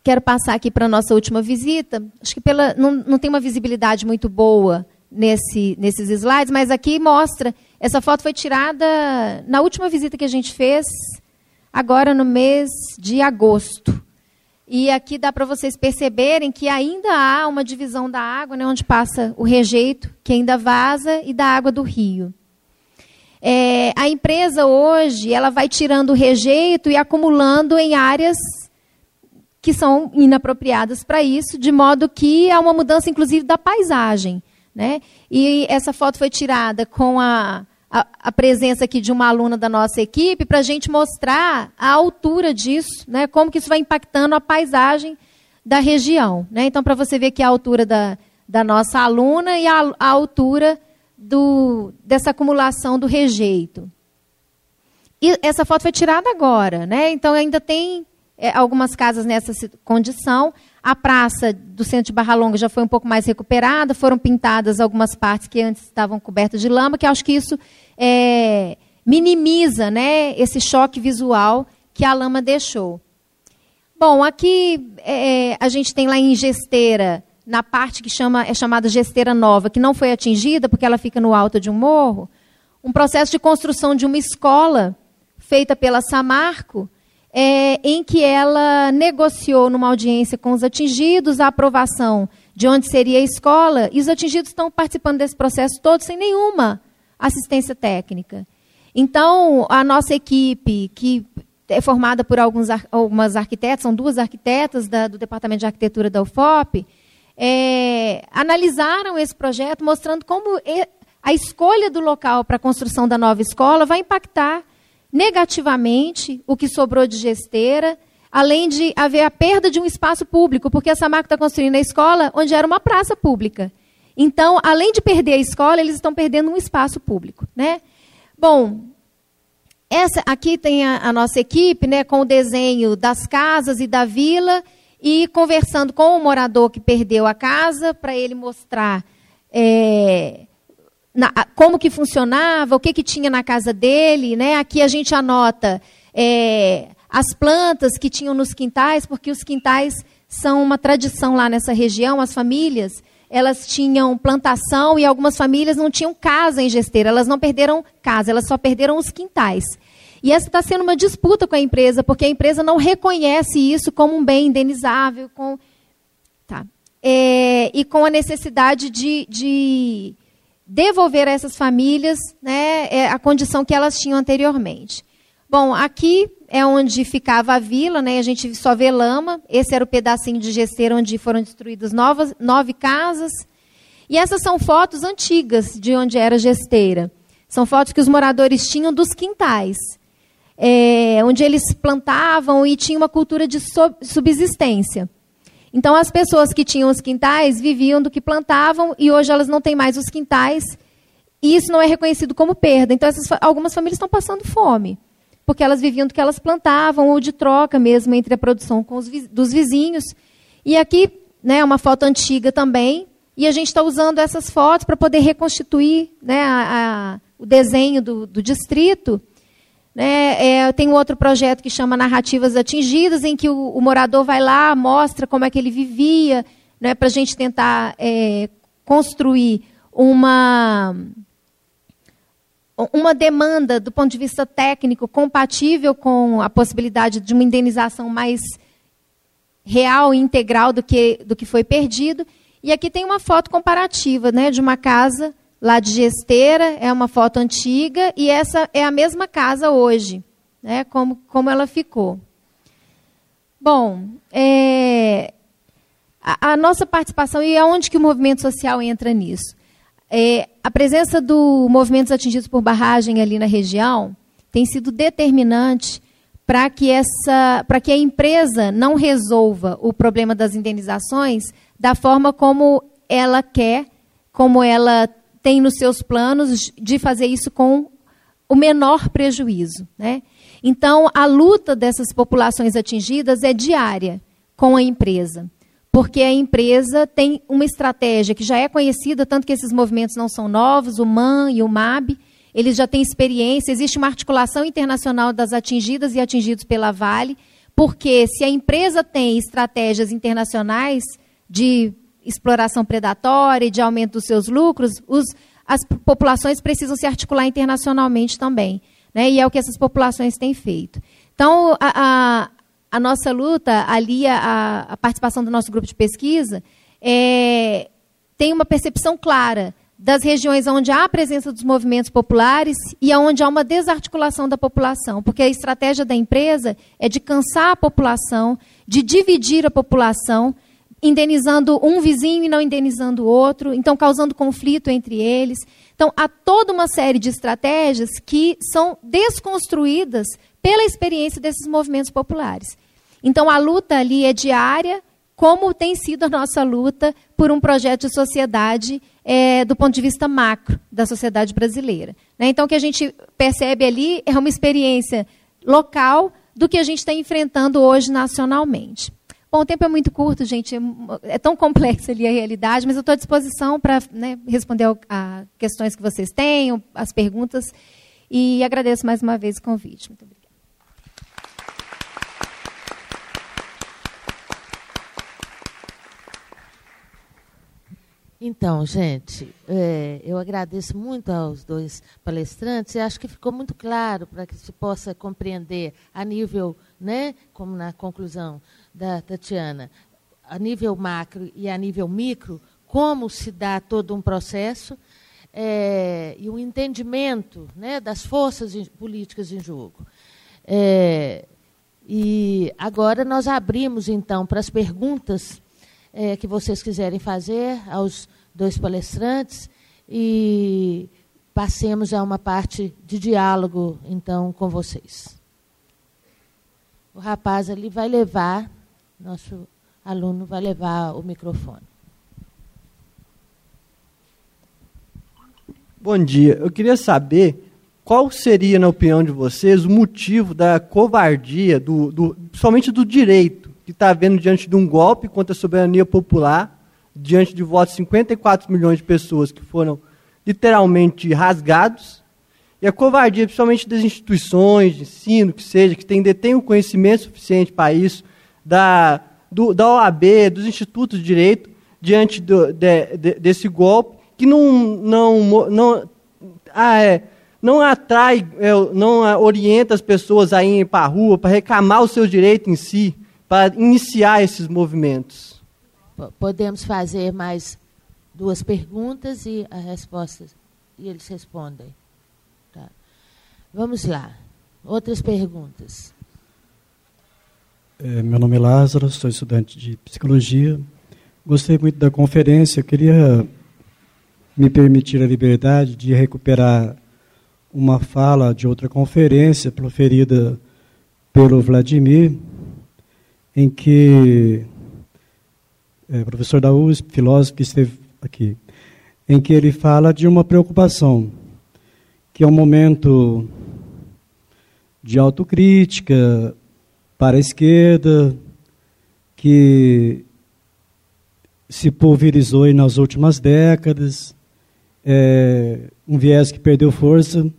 quero passar aqui para a nossa última visita. Acho que pela, não, não tem uma visibilidade muito boa nesse, nesses slides, mas aqui mostra. Essa foto foi tirada na última visita que a gente fez, agora no mês de agosto. E aqui dá para vocês perceberem que ainda há uma divisão da água, né, onde passa o rejeito, que ainda vaza, e da água do rio. É, a empresa hoje ela vai tirando o rejeito e acumulando em áreas que são inapropriadas para isso, de modo que há uma mudança, inclusive, da paisagem. Né? E essa foto foi tirada com a, a, a presença aqui de uma aluna da nossa equipe para a gente mostrar a altura disso, né? como que isso vai impactando a paisagem da região. Né? Então, para você ver que a altura da, da nossa aluna e a, a altura do, dessa acumulação do rejeito. E essa foto foi tirada agora, né? Então ainda tem é, algumas casas nessa condição. A praça do centro de Barra Longa já foi um pouco mais recuperada, foram pintadas algumas partes que antes estavam cobertas de lama, que acho que isso é, minimiza né, esse choque visual que a lama deixou. Bom, aqui é, a gente tem lá em Gesteira, na parte que chama, é chamada Gesteira Nova, que não foi atingida porque ela fica no alto de um morro, um processo de construção de uma escola feita pela Samarco, é, em que ela negociou numa audiência com os atingidos a aprovação de onde seria a escola, e os atingidos estão participando desse processo todo sem nenhuma assistência técnica. Então, a nossa equipe, que é formada por alguns, algumas arquitetas, são duas arquitetas da, do Departamento de Arquitetura da UFOP, é, analisaram esse projeto, mostrando como a escolha do local para a construção da nova escola vai impactar negativamente o que sobrou de gesteira, além de haver a perda de um espaço público, porque essa marca está construindo a escola onde era uma praça pública. Então, além de perder a escola, eles estão perdendo um espaço público. Né? Bom, essa, aqui tem a, a nossa equipe né, com o desenho das casas e da vila e conversando com o morador que perdeu a casa para ele mostrar é, na, como que funcionava, o que, que tinha na casa dele. Né? Aqui a gente anota é, as plantas que tinham nos quintais, porque os quintais são uma tradição lá nessa região, as famílias elas tinham plantação e algumas famílias não tinham casa em gesteira, elas não perderam casa, elas só perderam os quintais. E essa está sendo uma disputa com a empresa, porque a empresa não reconhece isso como um bem indenizável, com, tá, é, e com a necessidade de, de devolver a essas famílias né, é, a condição que elas tinham anteriormente. Bom, aqui é onde ficava a vila, né, a gente só vê lama. Esse era o pedacinho de gesteira onde foram destruídas novas, nove casas. E essas são fotos antigas de onde era gesteira. São fotos que os moradores tinham dos quintais. é, onde eles plantavam e tinha uma cultura de subsistência. Então, as pessoas que tinham os quintais viviam do que plantavam e hoje elas não têm mais os quintais e isso não é reconhecido como perda. Então, essas, algumas famílias estão passando fome, porque elas viviam do que elas plantavam ou de troca mesmo entre a produção os, dos vizinhos. E aqui, né, uma foto antiga também, e a gente está usando essas fotos para poder reconstituir né, a, a, o desenho do, do distrito. Né? É, tem um outro projeto que chama Narrativas Atingidas, em que o, o morador vai lá, mostra como é que ele vivia, né, para a gente tentar é, construir uma, uma demanda do ponto de vista técnico compatível com a possibilidade de uma indenização mais real e integral do que, do que foi perdido. E aqui tem uma foto comparativa né, de uma casa lá de Gesteira, é uma foto antiga, e essa é a mesma casa hoje, né, como, como ela ficou. Bom, é, a, a, nossa participação, e aonde que o movimento social entra nisso? É, a presença do movimentos atingidos por barragem ali na região tem sido determinante para que, essa, que a empresa não resolva o problema das indenizações da forma como ela quer, como ela tem nos seus planos de fazer isso com o menor prejuízo. Né? Então, a luta dessas populações atingidas é diária com a empresa, porque a empresa tem uma estratégia que já é conhecida, tanto que esses movimentos não são novos, o MAN e o MAB, eles já têm experiência, existe uma articulação internacional das atingidas e atingidos pela Vale, porque se a empresa tem estratégias internacionais de exploração predatória e de aumento dos seus lucros, os, as populações precisam se articular internacionalmente também. Né? E é o que essas populações têm feito. Então, a, a, a nossa luta, ali, a, a, participação do nosso grupo de pesquisa, é, tem uma percepção clara das regiões onde há a presença dos movimentos populares e onde há uma desarticulação da população, porque a estratégia da empresa é de cansar a população, de dividir a população, indenizando um vizinho e não indenizando o outro, então causando conflito entre eles. Então, há toda uma série de estratégias que são desconstruídas pela experiência desses movimentos populares. Então, a luta ali é diária, como tem sido a nossa luta por um projeto de sociedade é, do ponto de vista macro da sociedade brasileira. Né? Então, o que a gente percebe ali é uma experiência local do que a gente está enfrentando hoje nacionalmente. Bom, o tempo é muito curto, gente. É tão complexa ali a realidade, mas eu estou à disposição para né, responder a questões que vocês tenham, as perguntas. E agradeço mais uma vez o convite. Muito obrigada. Então, gente, é, eu agradeço muito aos dois palestrantes e acho que ficou muito claro para que se possa compreender a nível, né, como na conclusão, da Tatiana, a nível macro e a nível micro, como se dá todo um processo é, e o entendimento né, das forças políticas em jogo. É, e agora nós abrimos, então, para as perguntas é, que vocês quiserem fazer aos dois palestrantes e passemos a uma parte de diálogo, então, com vocês. O rapaz ali vai levar nosso aluno vai levar o microfone. Bom dia. Eu queria saber qual seria, na opinião de vocês, o motivo da covardia, do, do, principalmente do direito, que está havendo diante de um golpe contra a soberania popular, diante de votos de 54 milhões de pessoas que foram literalmente rasgados, e a covardia, principalmente das instituições de ensino, que seja, que tem, detém o conhecimento suficiente para isso, da, do, da OAB, dos institutos de direito, diante do, de, de, desse golpe, que não, não, não, ah, é, não atrai, é, não orienta as pessoas a irem para a rua para reclamar o seu direito em si, para iniciar esses movimentos. Podemos fazer mais duas perguntas e as respostas e eles respondem. Tá. Vamos lá. Outras perguntas. É, meu nome é Lázaro, sou estudante de psicologia. Gostei muito da conferência. Eu queria me permitir a liberdade de recuperar uma fala de outra conferência proferida pelo Vladimir, em que é, professor da USP, filósofo que esteve aqui, em que ele fala de uma preocupação, que é um momento de autocrítica para a esquerda, que se pulverizou nas últimas décadas, é, um viés que perdeu força.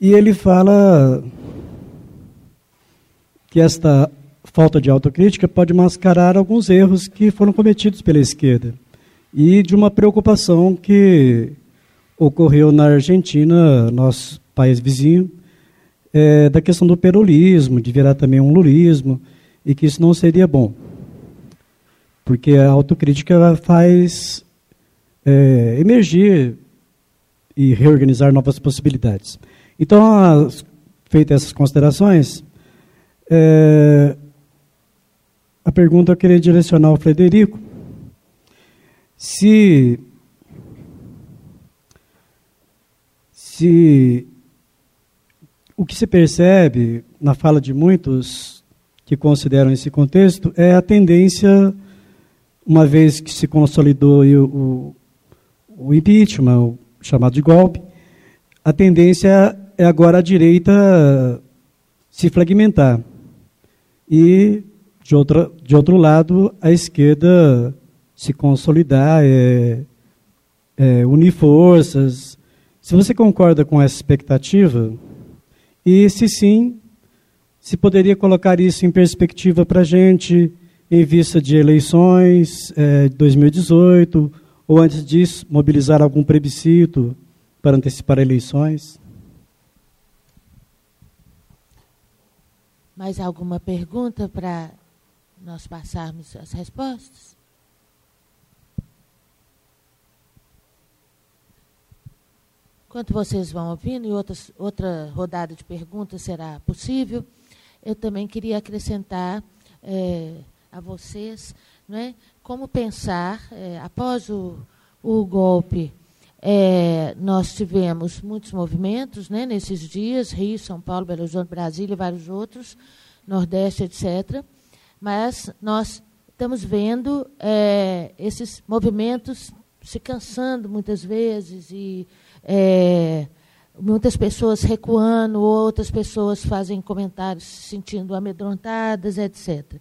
E ele fala que esta falta de autocrítica pode mascarar alguns erros que foram cometidos pela esquerda e de uma preocupação que ocorreu na Argentina, nosso país vizinho, é, da questão do perolismo, de virar também um lulismo, e que isso não seria bom. Porque a autocrítica faz é, emergir e reorganizar novas possibilidades. Então, feitas essas considerações, é, a pergunta eu queria direcionar ao Frederico. Se, se o que se percebe na fala de muitos que consideram esse contexto é a tendência, uma vez que se consolidou o, o impeachment, o chamado de golpe, a tendência é agora a direita se fragmentar. E de, outra, de outro lado, a esquerda se consolidar, é, é, unir forças. Se você concorda com essa expectativa, e se sim, se poderia colocar isso em perspectiva para a gente, em vista de eleições é, de 2018, ou antes disso, mobilizar algum plebiscito para antecipar eleições? Mais alguma pergunta para nós passarmos as respostas? Enquanto vocês vão ouvindo, e outras, outra rodada de perguntas será possível, eu também queria acrescentar é, a vocês né, como pensar, é, após o, o golpe, é, nós tivemos muitos movimentos né, nesses dias, Rio, São Paulo, Belo Horizonte, Brasília e vários outros, Nordeste, etc mas nós estamos vendo é, esses movimentos se cansando muitas vezes e é, muitas pessoas recuando, outras pessoas fazem comentários se sentindo amedrontadas, etc.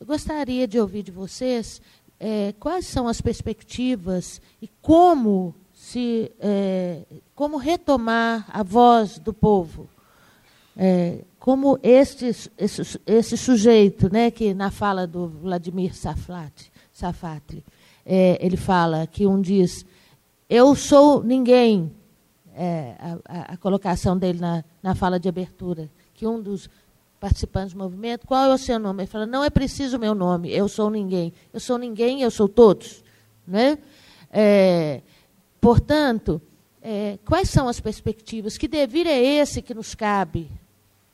Eu gostaria de ouvir de vocês é, quais são as perspectivas e como se é, como retomar a voz do povo. É, como este, esse, esse, sujeito, né, que na fala do Vladimir Saflat, Safatli, é, ele fala que um diz, eu sou ninguém, é, a, a, colocação dele na, na fala de abertura, que um dos participantes do movimento, qual é o seu nome? Ele fala, não é preciso o meu nome, eu sou ninguém. Eu sou ninguém, eu sou todos. Né? É, portanto, é, quais são as perspectivas? Que dever é esse que nos cabe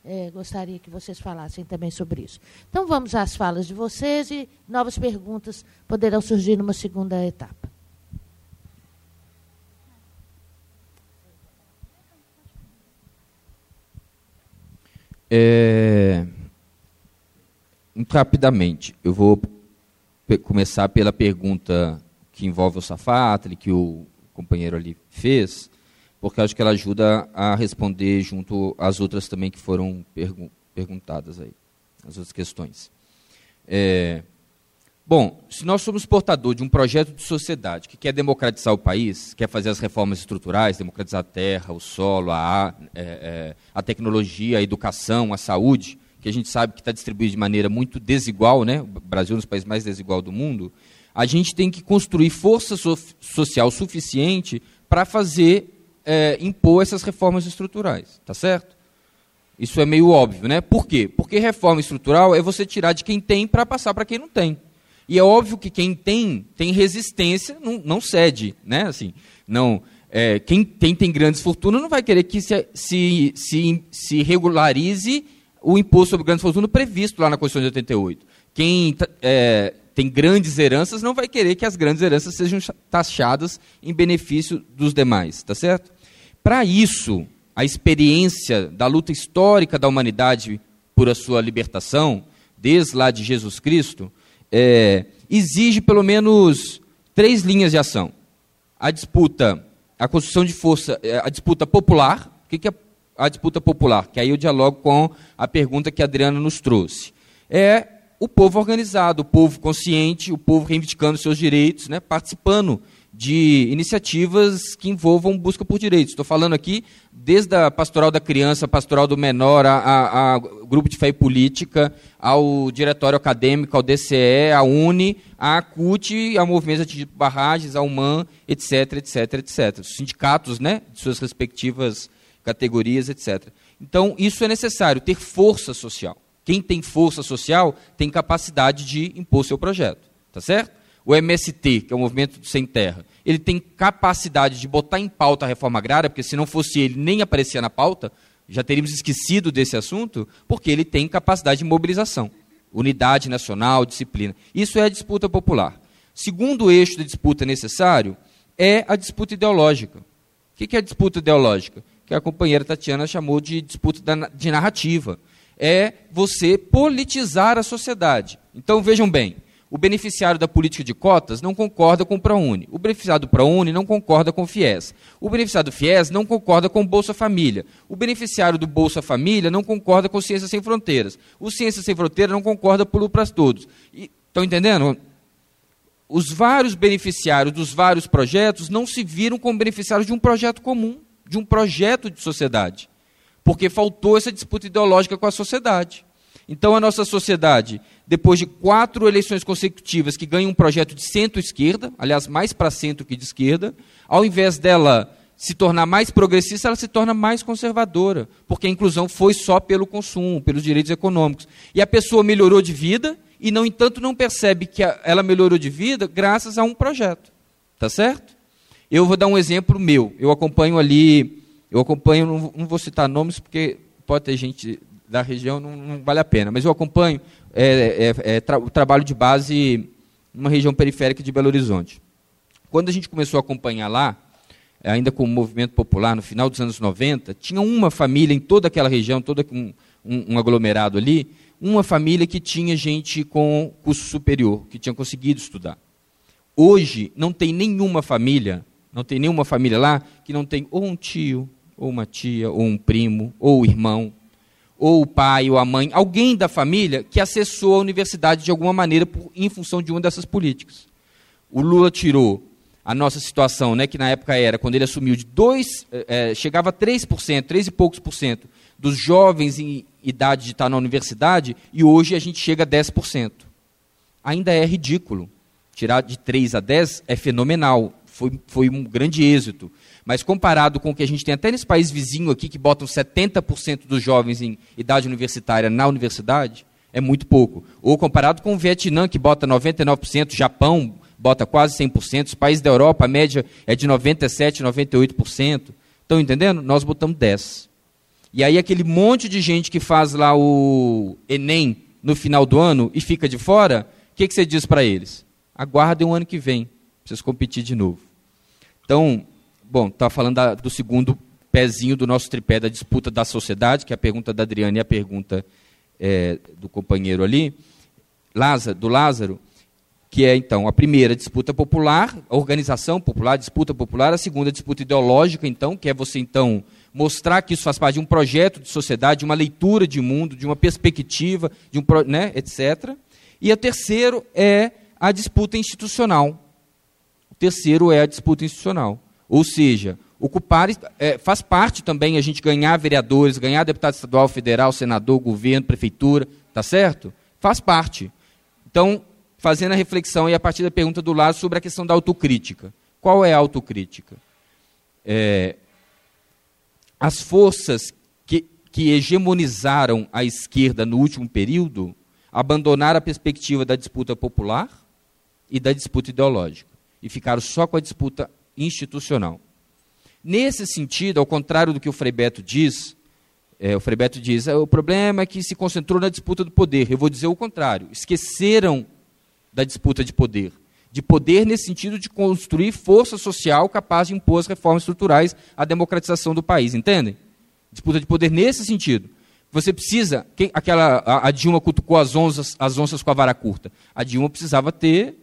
é, gostaria que vocês falassem também sobre isso. Então, vamos às falas de vocês e novas perguntas poderão surgir numa segunda etapa. É, muito rapidamente, eu vou começar pela pergunta que envolve o Safatli, que o companheiro ali fez, porque acho que ela ajuda a responder junto às outras também que foram pergun perguntadas aí, as outras questões. É, bom, se nós somos portador de um projeto de sociedade que quer democratizar o país, quer fazer as reformas estruturais, democratizar a terra, o solo, a, é, é, a tecnologia, a educação, a saúde, que a gente sabe que está distribuído de maneira muito desigual, né? o Brasil é um dos países mais desigual do mundo, a gente tem que construir força so social suficiente para fazer é, impor essas reformas estruturais, tá certo? Isso é meio óbvio, né? Por quê? Porque reforma estrutural é você tirar de quem tem para passar para quem não tem. E é óbvio que quem tem tem resistência, não, não cede, né? Assim, não. É, quem tem, tem grandes fortunas não vai querer que se, se, se, se regularize o imposto sobre grandes fortunas previsto lá na Constituição de 88. Quem é, tem grandes heranças não vai querer que as grandes heranças sejam taxadas em benefício dos demais, tá certo? Para isso, a experiência da luta histórica da humanidade por a sua libertação, desde lá de Jesus Cristo, é, exige pelo menos três linhas de ação. A disputa, a construção de força, é, a disputa popular. O que é a disputa popular? Que aí eu dialogo com a pergunta que a Adriana nos trouxe. É o povo organizado, o povo consciente, o povo reivindicando seus direitos, né, participando de iniciativas que envolvam busca por direitos. Estou falando aqui desde a pastoral da criança, pastoral do menor, a, a, a, grupo de fé e política, ao diretório acadêmico, ao DCE, à UNE, à CUT, ao movimento de barragens, ao UMAN, etc, etc, etc. Os sindicatos, né, de suas respectivas categorias, etc. Então, isso é necessário, ter força social. Quem tem força social tem capacidade de impor seu projeto, tá certo? O MST, que é o Movimento Sem Terra, ele tem capacidade de botar em pauta a reforma agrária, porque se não fosse ele, nem aparecia na pauta, já teríamos esquecido desse assunto, porque ele tem capacidade de mobilização, unidade nacional, disciplina. Isso é a disputa popular. Segundo eixo da disputa necessário é a disputa ideológica. O que é a disputa ideológica? Que a companheira Tatiana chamou de disputa de narrativa. É você politizar a sociedade. Então vejam bem, o beneficiário da política de cotas não concorda com o ProUni. O beneficiário do ProUni não concorda com o FIES. O beneficiário do FIES não concorda com o Bolsa Família. O beneficiário do Bolsa Família não concorda com Ciências Sem Fronteiras. O Ciências Sem Fronteiras não concorda com o para Todos. Estão entendendo? Os vários beneficiários dos vários projetos não se viram como beneficiários de um projeto comum, de um projeto de sociedade. Porque faltou essa disputa ideológica com a sociedade. Então, a nossa sociedade, depois de quatro eleições consecutivas que ganha um projeto de centro-esquerda, aliás, mais para centro que de esquerda, ao invés dela se tornar mais progressista, ela se torna mais conservadora, porque a inclusão foi só pelo consumo, pelos direitos econômicos. E a pessoa melhorou de vida e, no entanto, não percebe que ela melhorou de vida graças a um projeto. Tá certo? Eu vou dar um exemplo meu. Eu acompanho ali, eu acompanho, não, vou citar nomes porque pode ter gente da região, não, não vale a pena. Mas eu acompanho é, é, é, tra o trabalho de base numa região periférica de Belo Horizonte. Quando a gente começou a acompanhar lá, ainda com o movimento popular, no final dos anos 90, tinha uma família em toda aquela região, todo um, um, um aglomerado ali, uma família que tinha gente com curso superior, que tinha conseguido estudar. Hoje, não tem nenhuma família, não tem nenhuma família lá que não tem ou um tio, ou uma tia, ou um primo, ou um irmão, ou o pai ou a mãe, alguém da família que acessou a universidade de alguma maneira por, em função de uma dessas políticas. O Lula tirou a nossa situação, né, que na época era, quando ele assumiu, de é, chegava a 3%, 3 e poucos por cento dos jovens em idade de estar na universidade, e hoje a gente chega a 10%. Ainda é ridículo. Tirar de 3 a 10 é fenomenal, foi, foi um grande êxito. Mas comparado com o que a gente tem até nesse país vizinho aqui, que botam 70% dos jovens em idade universitária na universidade, é muito pouco. Ou comparado com o Vietnã, que bota 99%, Japão bota quase 100%, os países da Europa, a média é de 97%, 98%. Estão entendendo? Nós botamos 10%. E aí aquele monte de gente que faz lá o Enem no final do ano e fica de fora, o que, que você diz para eles? Aguardem o ano que vem, vocês competir de novo. Então, Bom, está falando da, do segundo pezinho do nosso tripé da disputa da sociedade, que é a pergunta da Adriana e a pergunta é, do companheiro ali, Lázaro, do Lázaro, que é então a primeira disputa popular, a organização popular, disputa popular, a segunda disputa ideológica, então, que é você então mostrar que isso faz parte de um projeto de sociedade, de uma leitura de mundo, de uma perspectiva, de um, né, etc. E a terceiro é a disputa institucional. O terceiro é a disputa institucional. Ou seja, ocupar é, faz parte também a gente ganhar vereadores, ganhar deputado estadual, federal, senador, governo, prefeitura, tá certo? Faz parte. Então, fazendo a reflexão e a partir da pergunta do lado sobre a questão da autocrítica. Qual é a autocrítica? É, as forças que, que hegemonizaram a esquerda no último período abandonaram a perspectiva da disputa popular e da disputa ideológica e ficaram só com a disputa institucional. Nesse sentido, ao contrário do que o Frei Beto diz, é, o Frei Beto diz, é, o problema é que se concentrou na disputa do poder. Eu vou dizer o contrário. Esqueceram da disputa de poder. De poder nesse sentido de construir força social capaz de impor as reformas estruturais à democratização do país. Entendem? Disputa de poder nesse sentido. Você precisa. Quem, aquela, a, a, Dilma cutucou as onças, as onças com a vara curta. A Dilma precisava ter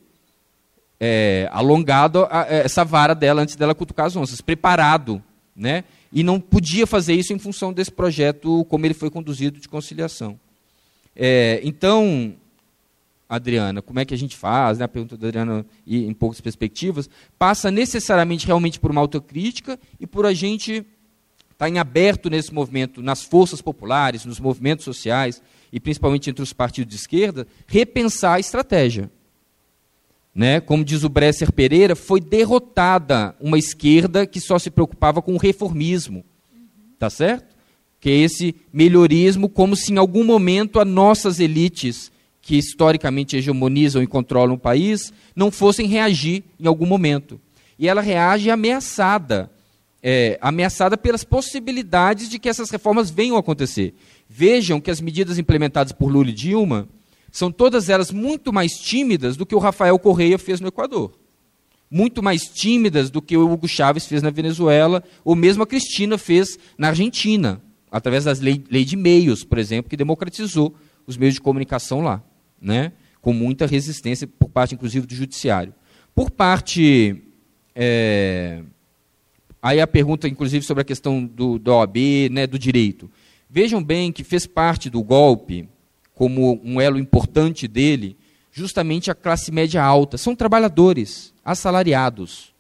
é, alongado a, essa vara dela antes dela cutucar as onças, preparado. Né? E não podia fazer isso em função desse projeto, como ele foi conduzido de conciliação. É, então, Adriana, como é que a gente faz? Né? A pergunta da Adriana, e em poucas perspectivas, passa necessariamente realmente por uma autocrítica e por a gente está em aberto nesse movimento, nas forças populares, nos movimentos sociais, e principalmente entre os partidos de esquerda, repensar a estratégia. Né? Como diz o Bresser Pereira, foi derrotada uma esquerda que só se preocupava com o reformismo. Tá certo? Que é esse melhorismo, como se em algum momento as nossas elites, que historicamente hegemonizam e controlam o país, não fossem reagir em algum momento. E ela reage ameaçada é, ameaçada pelas possibilidades de que essas reformas venham a acontecer. Vejam que as medidas implementadas por Lula e Dilma são todas elas muito mais tímidas do que o Rafael Correia fez no Equador. Muito mais tímidas do que o Hugo Chávez fez na Venezuela, ou mesmo a Cristina fez na Argentina, através das leis lei de meios, por exemplo, que democratizou os meios de comunicação lá, né? com muita resistência por parte, inclusive, do judiciário. Por parte é, Aí a pergunta, inclusive, sobre a questão do, da OAB, né, do direito. Vejam bem que fez parte do golpe, como um elo importante dele, justamente a classe média alta. São trabalhadores, assalariados.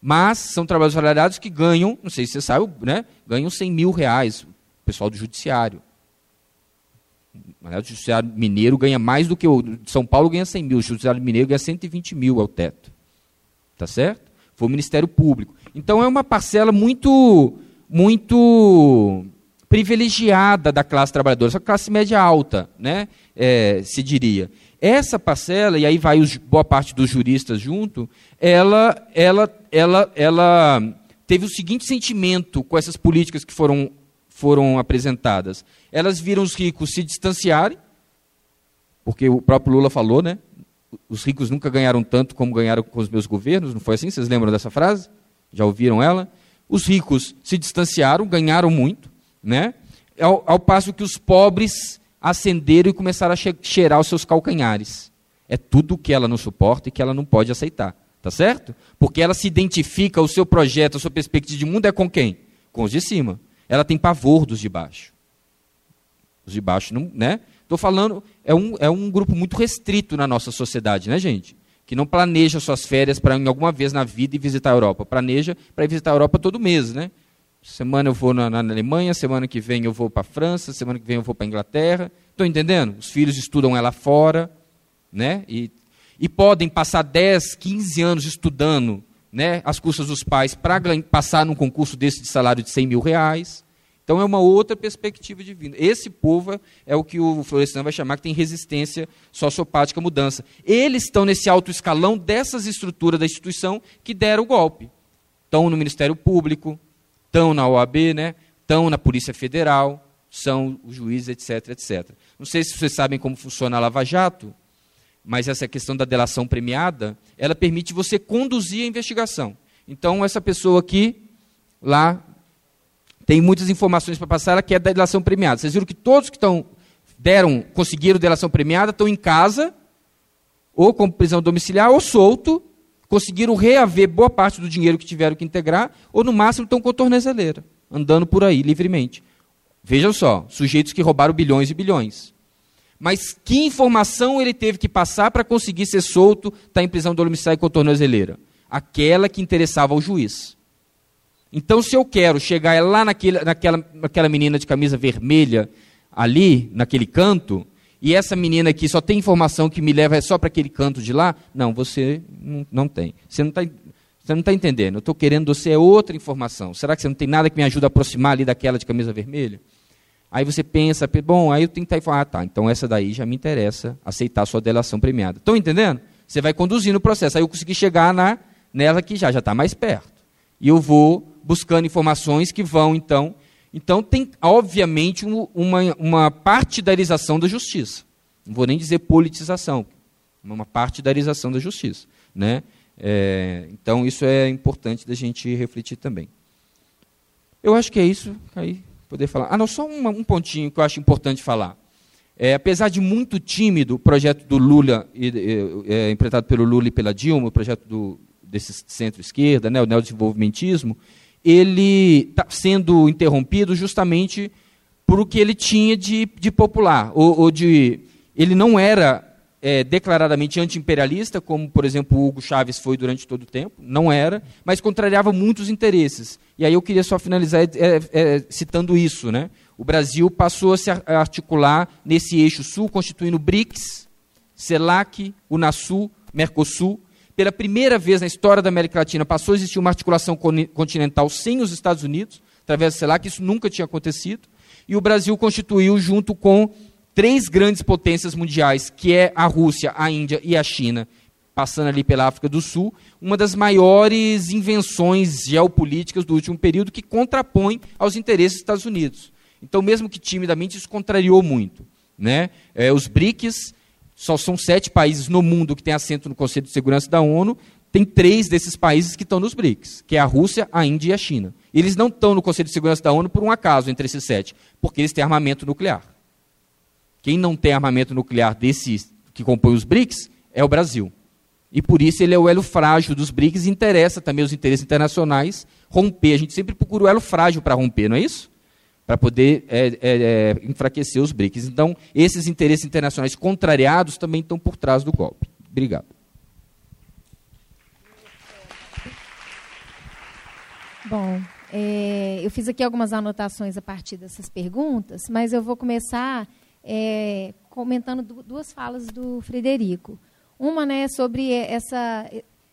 Mas são trabalhadores assalariados que ganham, não sei se você sabe, né, ganham 100 mil reais, o pessoal do judiciário. O judiciário mineiro ganha mais do que o de São Paulo ganha 100 mil, o judiciário mineiro ganha 120 mil, é o teto. Tá certo? Foi o Ministério Público. Então é uma parcela muito, muito privilegiada da classe trabalhadora, essa classe média alta, né, é, se diria. Essa parcela, e aí vai os, boa parte dos juristas junto, ela, ela, ela, ela teve o seguinte sentimento com essas políticas que foram, foram apresentadas. Elas viram os ricos se distanciarem, porque o próprio Lula falou, né? Os ricos nunca ganharam tanto como ganharam com os meus governos, não foi assim? Vocês lembram dessa frase? Já ouviram ela? Os ricos se distanciaram, ganharam muito, né? Ao, ao passo que os pobres ascenderam e começaram a cheirar os seus calcanhares. É tudo que ela não suporta e que ela não pode aceitar. Tá certo? Porque ela se identifica, o seu projeto, a sua perspectiva de mundo é com quem? Com os de cima. Ela tem pavor dos de baixo. Os de baixo não, né? Estou falando, é um, é um grupo muito restrito na nossa sociedade, né, gente? que não planeja suas férias para em alguma vez na vida ir visitar a Europa. Planeja para ir visitar a Europa todo mês, né? Semana eu vou na, na Alemanha, semana que vem eu vou para a França, semana que vem eu vou para a Inglaterra. Estão entendendo? Os filhos estudam ela fora, né? E, e podem passar 10, 15 anos estudando né, as custas dos pais para passar num concurso desse de salário de 100 mil reais. Então é uma outra perspectiva de vida. Esse povo é o que o Florestan vai chamar que tem resistência sociopática à mudança. Eles estão nesse alto escalão dessas estruturas da instituição que deram o golpe. Estão no Ministério Público, estão na OAB, né? estão na Polícia Federal, são os juízes, etc, etc. Não sei se vocês sabem como funciona a Lava Jato, mas essa questão da delação premiada, ela permite você conduzir a investigação. Então, essa pessoa aqui, lá tem muitas informações para passar, ela quer da delação premiada. Vocês viram que todos que estão deram, conseguiram delação premiada, estão em casa, ou com prisão domiciliar, ou solto, conseguiram reaver boa parte do dinheiro que tiveram que integrar, ou no máximo estão com tornezeleira, andando por aí livremente. Vejam só, sujeitos que roubaram bilhões e bilhões. Mas que informação ele teve que passar para conseguir ser solto, estar tá em prisão domiciliar e com tornozeleira? Aquela que interessava ao juiz. Então, se eu quero chegar lá naquele, naquela, naquela menina de camisa vermelha, ali, naquele canto, e essa menina aqui só tem informação que me leva só para aquele canto de lá, não, você não, não tem. Você não está você não está entendendo. Eu estou querendo você é outra informação. Será que você não tem nada que me ajude a aproximar ali daquela de camisa vermelha? Aí você pensa, bom, aí eu tenho que estar tá, ah, tá, então essa daí já me interessa aceitar a sua delação premiada. Estão entendendo? Você vai conduzindo o processo. Aí eu consegui chegar na, nela que já já está mais perto. E eu vou buscando informações que vão, então. Então, tem, obviamente, uma, uma partidarização da justiça. Não vou nem dizer politização, uma partidarização da justiça. Né? É, então, isso é importante da gente refletir também. Eu acho que é isso. Aí poder falar. Ah, não, só um, um pontinho que eu acho importante falar. É, apesar de muito tímido o projeto do Lula, é, empreitado pelo Lula e pela Dilma, o projeto do, desse centro-esquerda, né, o neodesenvolvimentismo, ele está sendo interrompido justamente por o que ele tinha de, de popular, ou, ou de ele não era é, declaradamente anti-imperialista, como, por exemplo, Hugo Chávez foi durante todo o tempo, não era, mas contrariava muitos interesses. E aí eu queria só finalizar é, é, citando isso. Né? O Brasil passou a se articular nesse eixo sul, constituindo BRICS, CELAC, UNASUL, Mercosul. Pela primeira vez na história da América Latina passou a existir uma articulação continental sem os Estados Unidos, através do CELAC, isso nunca tinha acontecido. E o Brasil constituiu, junto com três grandes potências mundiais, que é a Rússia, a Índia e a China, passando ali pela África do Sul, uma das maiores invenções geopolíticas do último período que contrapõe aos interesses dos Estados Unidos. Então, mesmo que timidamente, isso contrariou muito. Né? É, os BRICS, só são sete países no mundo que têm assento no Conselho de Segurança da ONU, tem três desses países que estão nos BRICS, que é a Rússia, a Índia e a China. Eles não estão no Conselho de Segurança da ONU por um acaso entre esses sete, porque eles têm armamento nuclear. Quem não tem armamento nuclear desses que compõem os BRICS é o Brasil. E por isso ele é o elo frágil dos BRICS e interessa também os interesses internacionais romper. A gente sempre procura o elo frágil para romper, não é isso? Para poder é, é, é, enfraquecer os BRICS. Então, esses interesses internacionais contrariados também estão por trás do golpe. Obrigado. Bom, é, eu fiz aqui algumas anotações a partir dessas perguntas, mas eu vou começar é, comentando duas falas do Frederico. Uma né, sobre essa,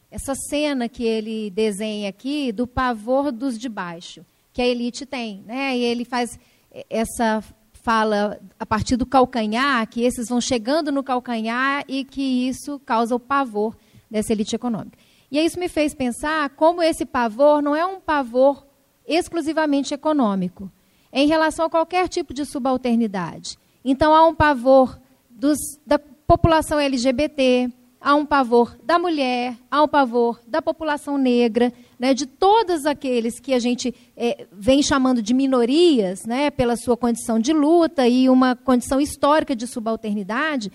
essa cena que ele desenha aqui do pavor dos de baixo, que a elite tem. Né? E ele faz essa fala a partir do calcanhar, que esses vão chegando no calcanhar e que isso causa o pavor dessa elite econômica. E isso me fez pensar como esse pavor não é um pavor exclusivamente econômico, em relação a qualquer tipo de subalternidade. Então há um pavor dos, da população LGBT, há um pavor da mulher, há um pavor da população negra, né, de todos aqueles que a gente é, vem chamando de minorias, né, pela sua condição de luta e uma condição histórica de subalternidade.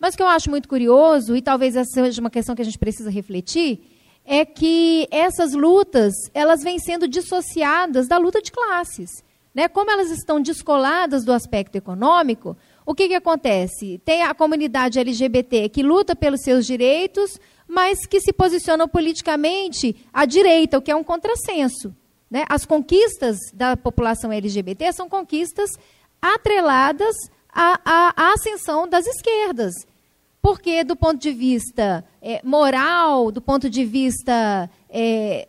Mas o que eu acho muito curioso, e talvez essa seja uma questão que a gente precisa refletir, é que essas lutas elas vêm sendo dissociadas da luta de classes. Né? Como elas estão descoladas do aspecto econômico, o que, que acontece? Tem a comunidade LGBT que luta pelos seus direitos, mas que se posicionam politicamente à direita, o que é um contrassenso. Né? As conquistas da população LGBT são conquistas atreladas à, à, à ascensão das esquerdas. Porque, do ponto de vista é, moral, do ponto de vista é,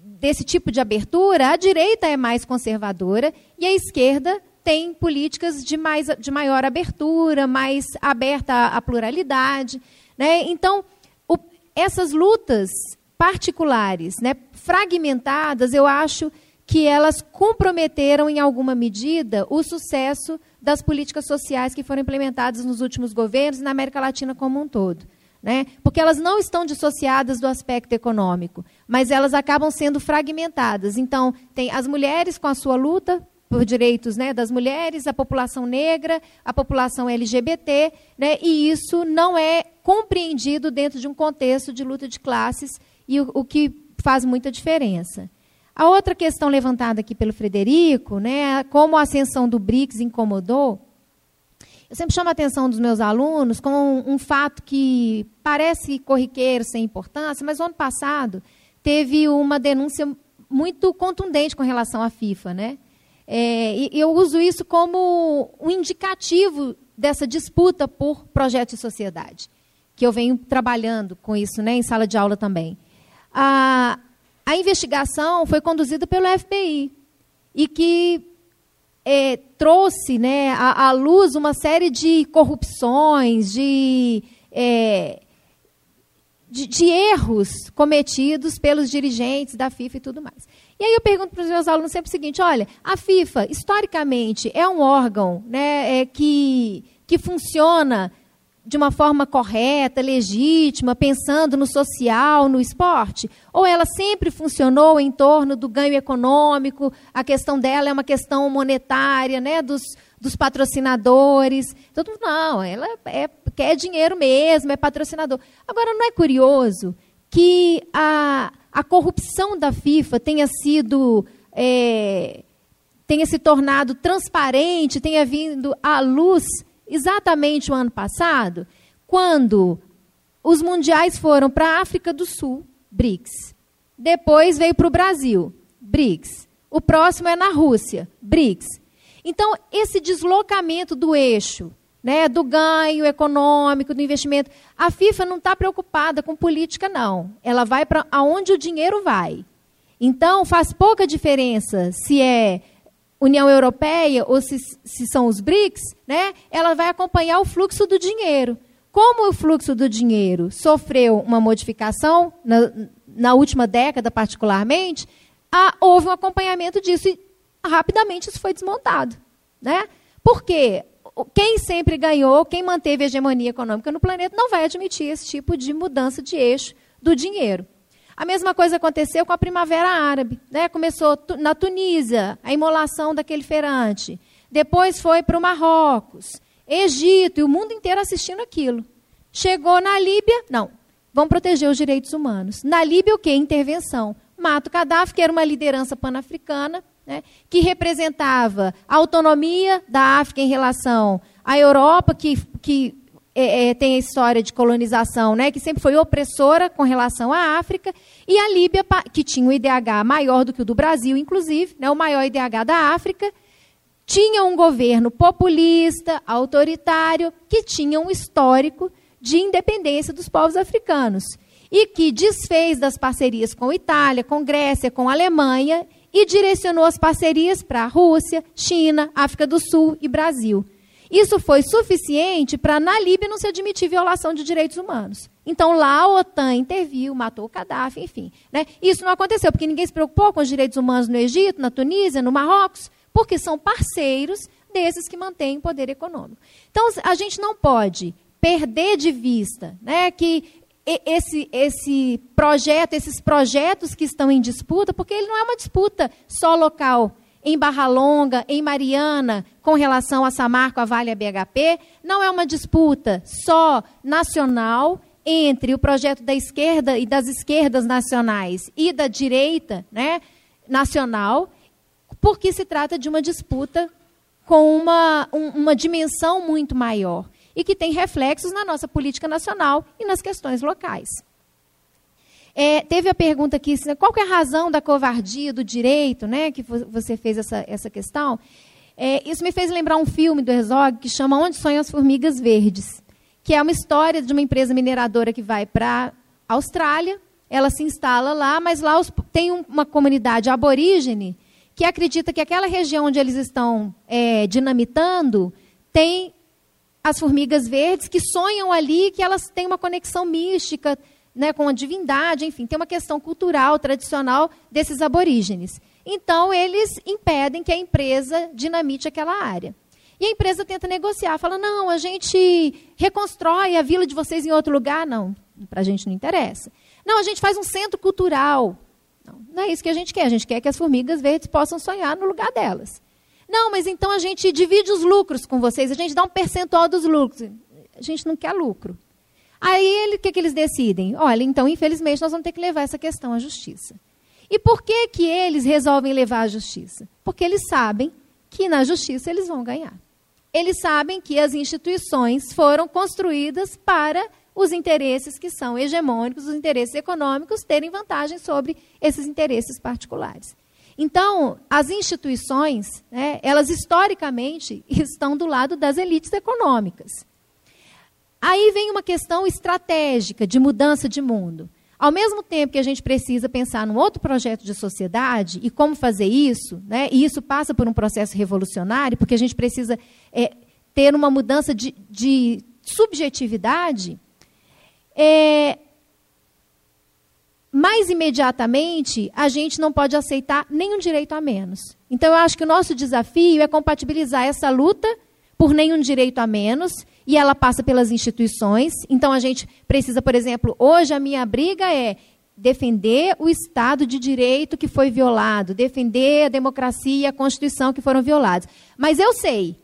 desse tipo de abertura, a direita é mais conservadora e a esquerda tem políticas de, mais, de maior abertura, mais aberta à, à pluralidade. Né? Então, essas lutas particulares, né, fragmentadas, eu acho que elas comprometeram, em alguma medida, o sucesso das políticas sociais que foram implementadas nos últimos governos e na América Latina como um todo. Né? Porque elas não estão dissociadas do aspecto econômico, mas elas acabam sendo fragmentadas. Então, tem as mulheres com a sua luta por direitos né, das mulheres, a população negra, a população LGBT, né, e isso não é compreendido dentro de um contexto de luta de classes, e o, o que faz muita diferença. A outra questão levantada aqui pelo Frederico, né, como a ascensão do BRICS incomodou, eu sempre chamo a atenção dos meus alunos com um, fato que parece corriqueiro, sem importância, mas no ano passado teve uma denúncia muito contundente com relação à FIFA. Né? É, e eu uso isso como um indicativo dessa disputa por projetos de sociedade, que eu venho trabalhando com isso né, em sala de aula também. A, a investigação foi conduzida pelo FBI e que é, trouxe né, à, à, luz uma série de corrupções, de, é, de, de, erros cometidos pelos dirigentes da FIFA e tudo mais. E aí eu pergunto para os meus alunos sempre o seguinte: olha, a FIFA, historicamente, é um órgão né, é, que, que funciona de uma forma correta, legítima, pensando no social, no esporte? Ou ela sempre funcionou em torno do ganho econômico? A questão dela é uma questão monetária, né, dos, dos patrocinadores. Então, não, ela é, quer dinheiro mesmo, é patrocinador. Agora, não é curioso que a, a corrupção da FIFA tenha sido. É, tenha se tornado transparente, tenha vindo à luz exatamente o ano passado, quando os mundiais foram para a África do Sul, BRICS. Depois veio para o Brasil, BRICS. O próximo é na Rússia, BRICS. Então, esse deslocamento do eixo, né, do ganho econômico, do investimento, a FIFA não está preocupada com política, não. Ela vai para aonde o dinheiro vai. Então, faz pouca diferença se é União Europeia ou se, se são os BRICS, né, ela vai acompanhar o fluxo do dinheiro. Como o fluxo do dinheiro sofreu uma modificação, na, na última década particularmente, houve um acompanhamento disso e rapidamente isso foi desmontado. Né? Por quê? Quem sempre ganhou, quem manteve a hegemonia econômica no planeta, não vai admitir esse tipo de mudança de eixo do dinheiro. A mesma coisa aconteceu com a Primavera Árabe. Né? Começou na Tunísia, a imolação daquele feirante. Depois foi para o Marrocos, Egito e o mundo inteiro assistindo aquilo. Chegou na Líbia, não, vão proteger os direitos humanos. Na Líbia, o quê? Intervenção. Mata o Gaddafi, que era uma liderança panafricana, né, que representava a autonomia da África em relação à Europa, que, que é, é, tem a história de colonização, né, que sempre foi opressora com relação à África, e a Líbia, que tinha um IDH maior do que o do Brasil, inclusive, né, o maior IDH da África, tinha um governo populista, autoritário, que tinha um histórico de independência dos povos africanos e que desfez das parcerias com Itália, com Grécia, com Alemanha e direcionou as parcerias para Rússia, China, África do Sul e Brasil. Isso foi suficiente para, na Líbia, não se admitir violação de direitos humanos. Então, lá a OTAN interviu, matou o Gaddafi, enfim. Né? Isso não aconteceu, porque ninguém se preocupou com os direitos humanos no Egito, na Tunísia, no Marrocos, porque são parceiros desses que mantêm o poder econômico. Então, a gente não pode perder de vista né, que esse, esse projeto, esses projetos que estão em disputa, porque ele não é uma disputa só local em Barra Longa, em Mariana, com relação a Samarco, a Vale e a BHP, não é uma disputa só nacional entre o projeto da esquerda e das esquerdas nacionais e da direita né, nacional, porque se trata de uma disputa com uma, um, uma dimensão muito maior e que tem reflexos na nossa política nacional e nas questões locais. É, teve a pergunta aqui, qual é a razão da covardia do direito, né, que você fez essa, essa questão. É, isso me fez lembrar um filme do Herzog que chama Onde Sonham as Formigas Verdes, que é uma história de uma empresa mineradora que vai para a Austrália, ela se instala lá, mas lá os, tem uma comunidade aborígene que acredita que aquela região onde eles estão é, dinamitando tem as formigas verdes que sonham ali que elas têm uma conexão mística, né, com a divindade, enfim, tem uma questão cultural, tradicional desses aborígenes. Então, eles impedem que a empresa dinamite aquela área. E a empresa tenta negociar, fala: não, a gente reconstrói a vila de vocês em outro lugar. Não, para a gente não interessa. Não, a gente faz um centro cultural. Não, não é isso que a gente quer. A gente quer que as formigas verdes possam sonhar no lugar delas. Não, mas então a gente divide os lucros com vocês, a gente dá um percentual dos lucros. A gente não quer lucro. Aí o que, que eles decidem? Olha, então, infelizmente, nós vamos ter que levar essa questão à justiça. E por que, que eles resolvem levar à justiça? Porque eles sabem que na justiça eles vão ganhar. Eles sabem que as instituições foram construídas para os interesses que são hegemônicos, os interesses econômicos, terem vantagem sobre esses interesses particulares. Então, as instituições, né, elas historicamente estão do lado das elites econômicas. Aí vem uma questão estratégica de mudança de mundo. Ao mesmo tempo que a gente precisa pensar num outro projeto de sociedade e como fazer isso, né, e isso passa por um processo revolucionário, porque a gente precisa é, ter uma mudança de, de subjetividade, é, mais imediatamente a gente não pode aceitar nenhum direito a menos. Então eu acho que o nosso desafio é compatibilizar essa luta por nenhum direito a menos e ela passa pelas instituições. Então a gente precisa, por exemplo, hoje a minha briga é defender o Estado de Direito que foi violado, defender a democracia e a Constituição que foram violados. Mas eu sei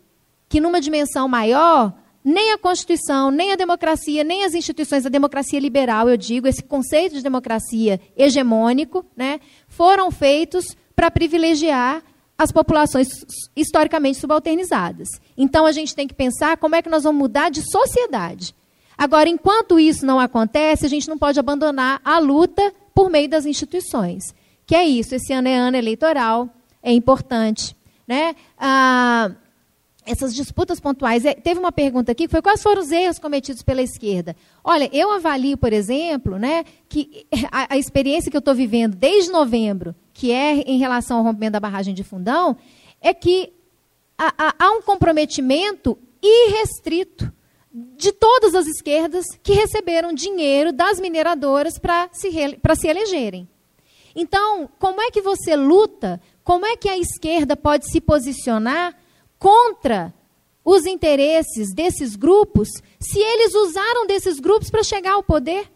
que numa dimensão maior, nem a Constituição, nem a democracia, nem as instituições da democracia liberal, eu digo, esse conceito de democracia hegemônico, né, foram feitos para privilegiar as populações historicamente subalternizadas. Então a gente tem que pensar como é que nós vamos mudar de sociedade. Agora, enquanto isso não acontece, a gente não pode abandonar a luta por meio das instituições. Que é isso, esse ano é ano eleitoral, é importante. Né? Ah, essas disputas pontuais. É, teve uma pergunta aqui que foi quais foram os erros cometidos pela esquerda. Olha, eu avalio, por exemplo, né, que a, a experiência que eu estou vivendo desde novembro, que é em relação ao rompimento da barragem de fundão, é que há, há um comprometimento irrestrito de todas as esquerdas que receberam dinheiro das mineradoras para se, se elegerem. Então, como é que você luta? Como é que a esquerda pode se posicionar contra os interesses desses grupos se eles usaram desses grupos para chegar ao poder?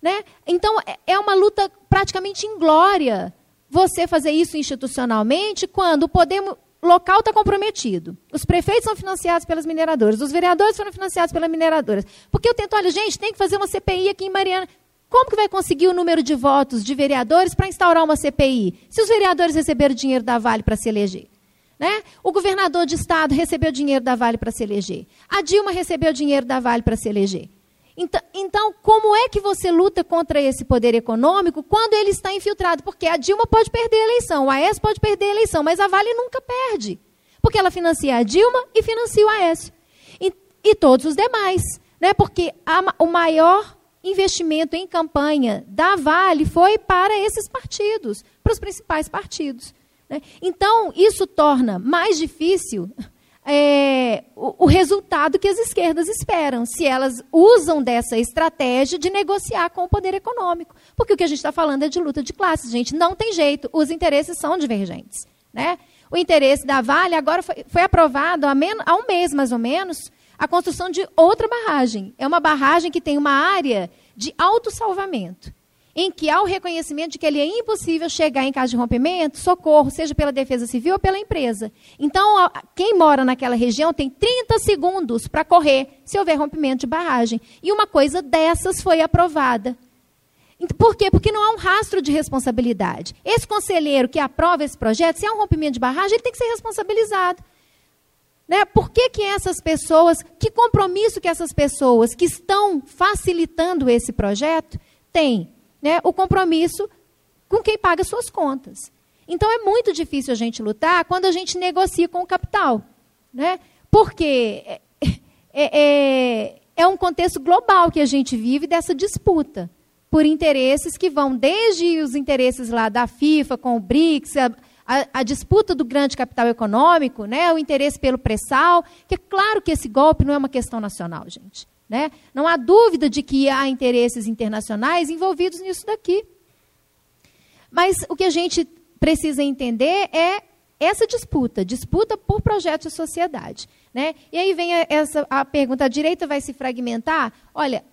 Né? Então, é, é uma luta praticamente inglória você fazer isso institucionalmente quando o poder local está comprometido. Os prefeitos são financiados pelas mineradoras, os vereadores foram financiados pelas mineradoras. Porque eu tento, olha, gente, tem que fazer uma CPI aqui em Mariana. Como que vai conseguir o número de votos de vereadores para instaurar uma CPI? Se os vereadores receberam dinheiro da Vale para se eleger. Né? O governador de estado recebeu dinheiro da Vale para se eleger. A Dilma recebeu dinheiro da Vale para se eleger. Então, então, como é que você luta contra esse poder econômico quando ele está infiltrado? Porque a Dilma pode perder a eleição, o Aécio pode perder a eleição, mas a Vale nunca perde. Porque ela financia a Dilma e financia o Aécio. E, e todos os demais. Né? Porque a, o maior investimento em campanha da Vale foi para esses partidos, para os principais partidos. Né? Então, isso torna mais difícil é, o, o, resultado que as esquerdas esperam, se elas usam dessa estratégia de negociar com o poder econômico. Porque o que a gente está falando é de luta de classes, gente. Não tem jeito, os interesses são divergentes. Né? O interesse da Vale agora foi, foi aprovado há, há um mês, mais ou menos, a construção de outra barragem. É uma barragem que tem uma área de autossalvamento em que há o reconhecimento de que ele é impossível chegar em caso de rompimento, socorro, seja pela defesa civil ou pela empresa. Então, quem mora naquela região tem 30 segundos para correr se houver rompimento de barragem. E uma coisa dessas foi aprovada. Por quê? Porque não há um rastro de responsabilidade. Esse conselheiro que aprova esse projeto, se há um rompimento de barragem, ele tem que ser responsabilizado. Né? Por que, que essas pessoas, que compromisso que essas pessoas que estão facilitando esse projeto têm? Né, o compromisso com quem paga suas contas. Então é muito difícil a gente lutar quando a gente negocia com o capital. Né? Porque é, é, é, é um contexto global que a gente vive dessa disputa por interesses que vão desde os interesses lá da FIFA com o BRICS, a, a, a, disputa do grande capital econômico, né, o interesse pelo pré-sal, que é claro que esse golpe não é uma questão nacional, gente. Né? Não há dúvida de que há interesses internacionais envolvidos nisso daqui. Mas o que a gente precisa entender é essa disputa, disputa por projetos de sociedade. Né? E aí vem a, essa, a pergunta, a direita vai se fragmentar? Olha,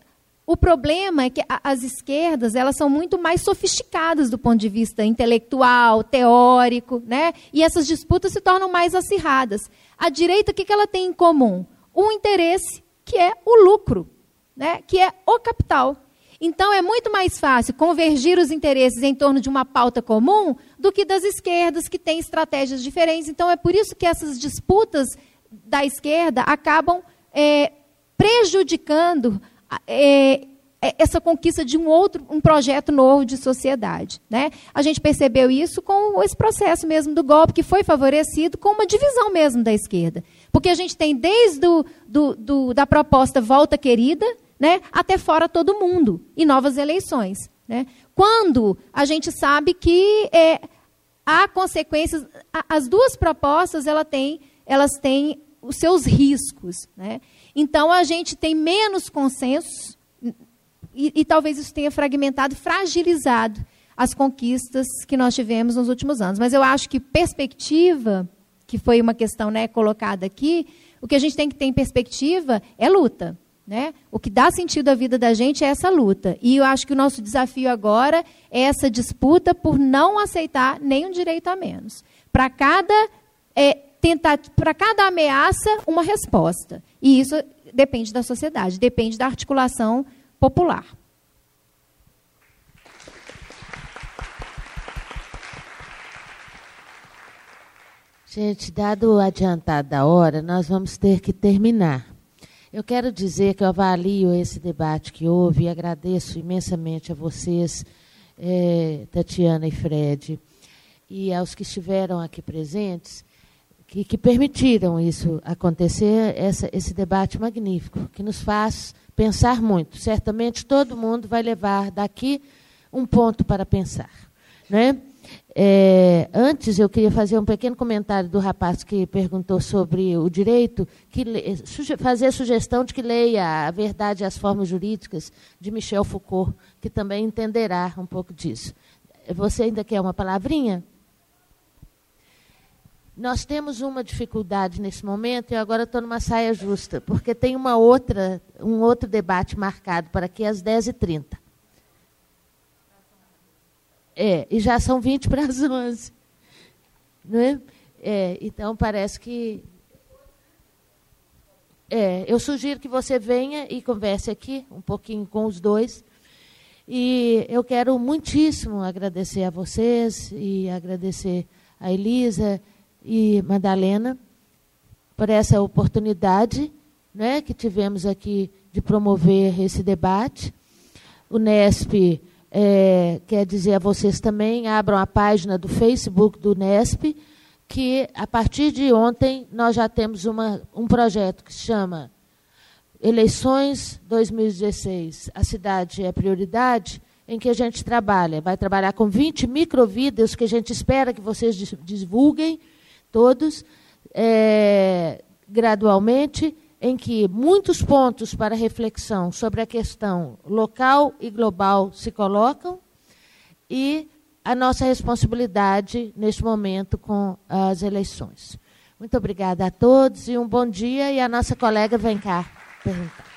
o problema é que as esquerdas elas são muito mais sofisticadas do ponto de vista intelectual, teórico, né? e essas disputas se tornam mais acirradas. A direita, o que ela tem em comum? Um interesse que é o lucro, né? que é o capital. Então, é muito mais fácil convergir os interesses em torno de uma pauta comum do que das esquerdas, que têm estratégias diferentes. Então, é por isso que essas disputas da esquerda acabam é, prejudicando é, essa conquista de um outro, um projeto novo de sociedade. Né? A gente percebeu isso com esse processo mesmo do golpe, que foi favorecido com uma divisão mesmo da esquerda. Porque a gente tem desde do, do, do, da proposta Volta Querida, né, até fora todo mundo, e novas eleições. Né? Quando a gente sabe que é, há consequências, as duas propostas ela tem, elas têm os seus riscos. Né? Então a gente tem menos consenso e, e talvez isso tenha fragmentado, fragilizado as conquistas que nós tivemos nos últimos anos. Mas eu acho que perspectiva, que foi uma questão né, colocada aqui, O que a gente tem que ter em perspectiva é luta. Né? O que dá sentido à vida da gente é essa luta. E eu acho que o nosso desafio agora é essa disputa por não aceitar nenhum direito a menos. Para cada é, tentar, para cada ameaça, uma resposta. E isso depende da sociedade, depende da articulação popular. Gente, dado o adiantado da hora, nós vamos ter que terminar. Eu quero dizer que eu avalio esse debate que houve e agradeço imensamente a vocês, eh, Tatiana e Fred, e aos que estiveram aqui presentes, que, que permitiram isso acontecer, essa, esse debate magnífico, que nos faz pensar muito. Certamente todo mundo vai levar daqui um ponto para pensar. Né? É, antes, eu queria fazer um pequeno comentário do rapaz que perguntou sobre o direito, que suge, fazer sugestão de que leia A Verdade e as Formas Jurídicas, de Michel Foucault, que também entenderá um pouco disso. Você ainda quer uma palavrinha? Nós temos uma dificuldade nesse momento, e agora estou numa saia justa, porque tem uma outra, um outro debate marcado para aqui às 10h30. É, e já são 20 para as 11. Não é? é então, parece que. É, eu sugiro que você venha e converse aqui um pouquinho com os dois. E eu quero muitíssimo agradecer a vocês e agradecer a Elisa e Madalena por essa oportunidade né, que tivemos aqui de promover esse debate. O NESP é, quer dizer a vocês também, abram a página do Facebook do NESP, que a partir de ontem nós já temos uma, um projeto que se chama Eleições 2016, a cidade é prioridade, em que a gente trabalha. Vai trabalhar com 20 microvídeos que a gente espera que vocês divulguem, todos, é, gradualmente, em que muitos pontos para reflexão sobre a questão local e global se colocam e a nossa responsabilidade neste momento com as eleições. Muito obrigada a todos e um bom dia. E a nossa colega vem cá perguntar.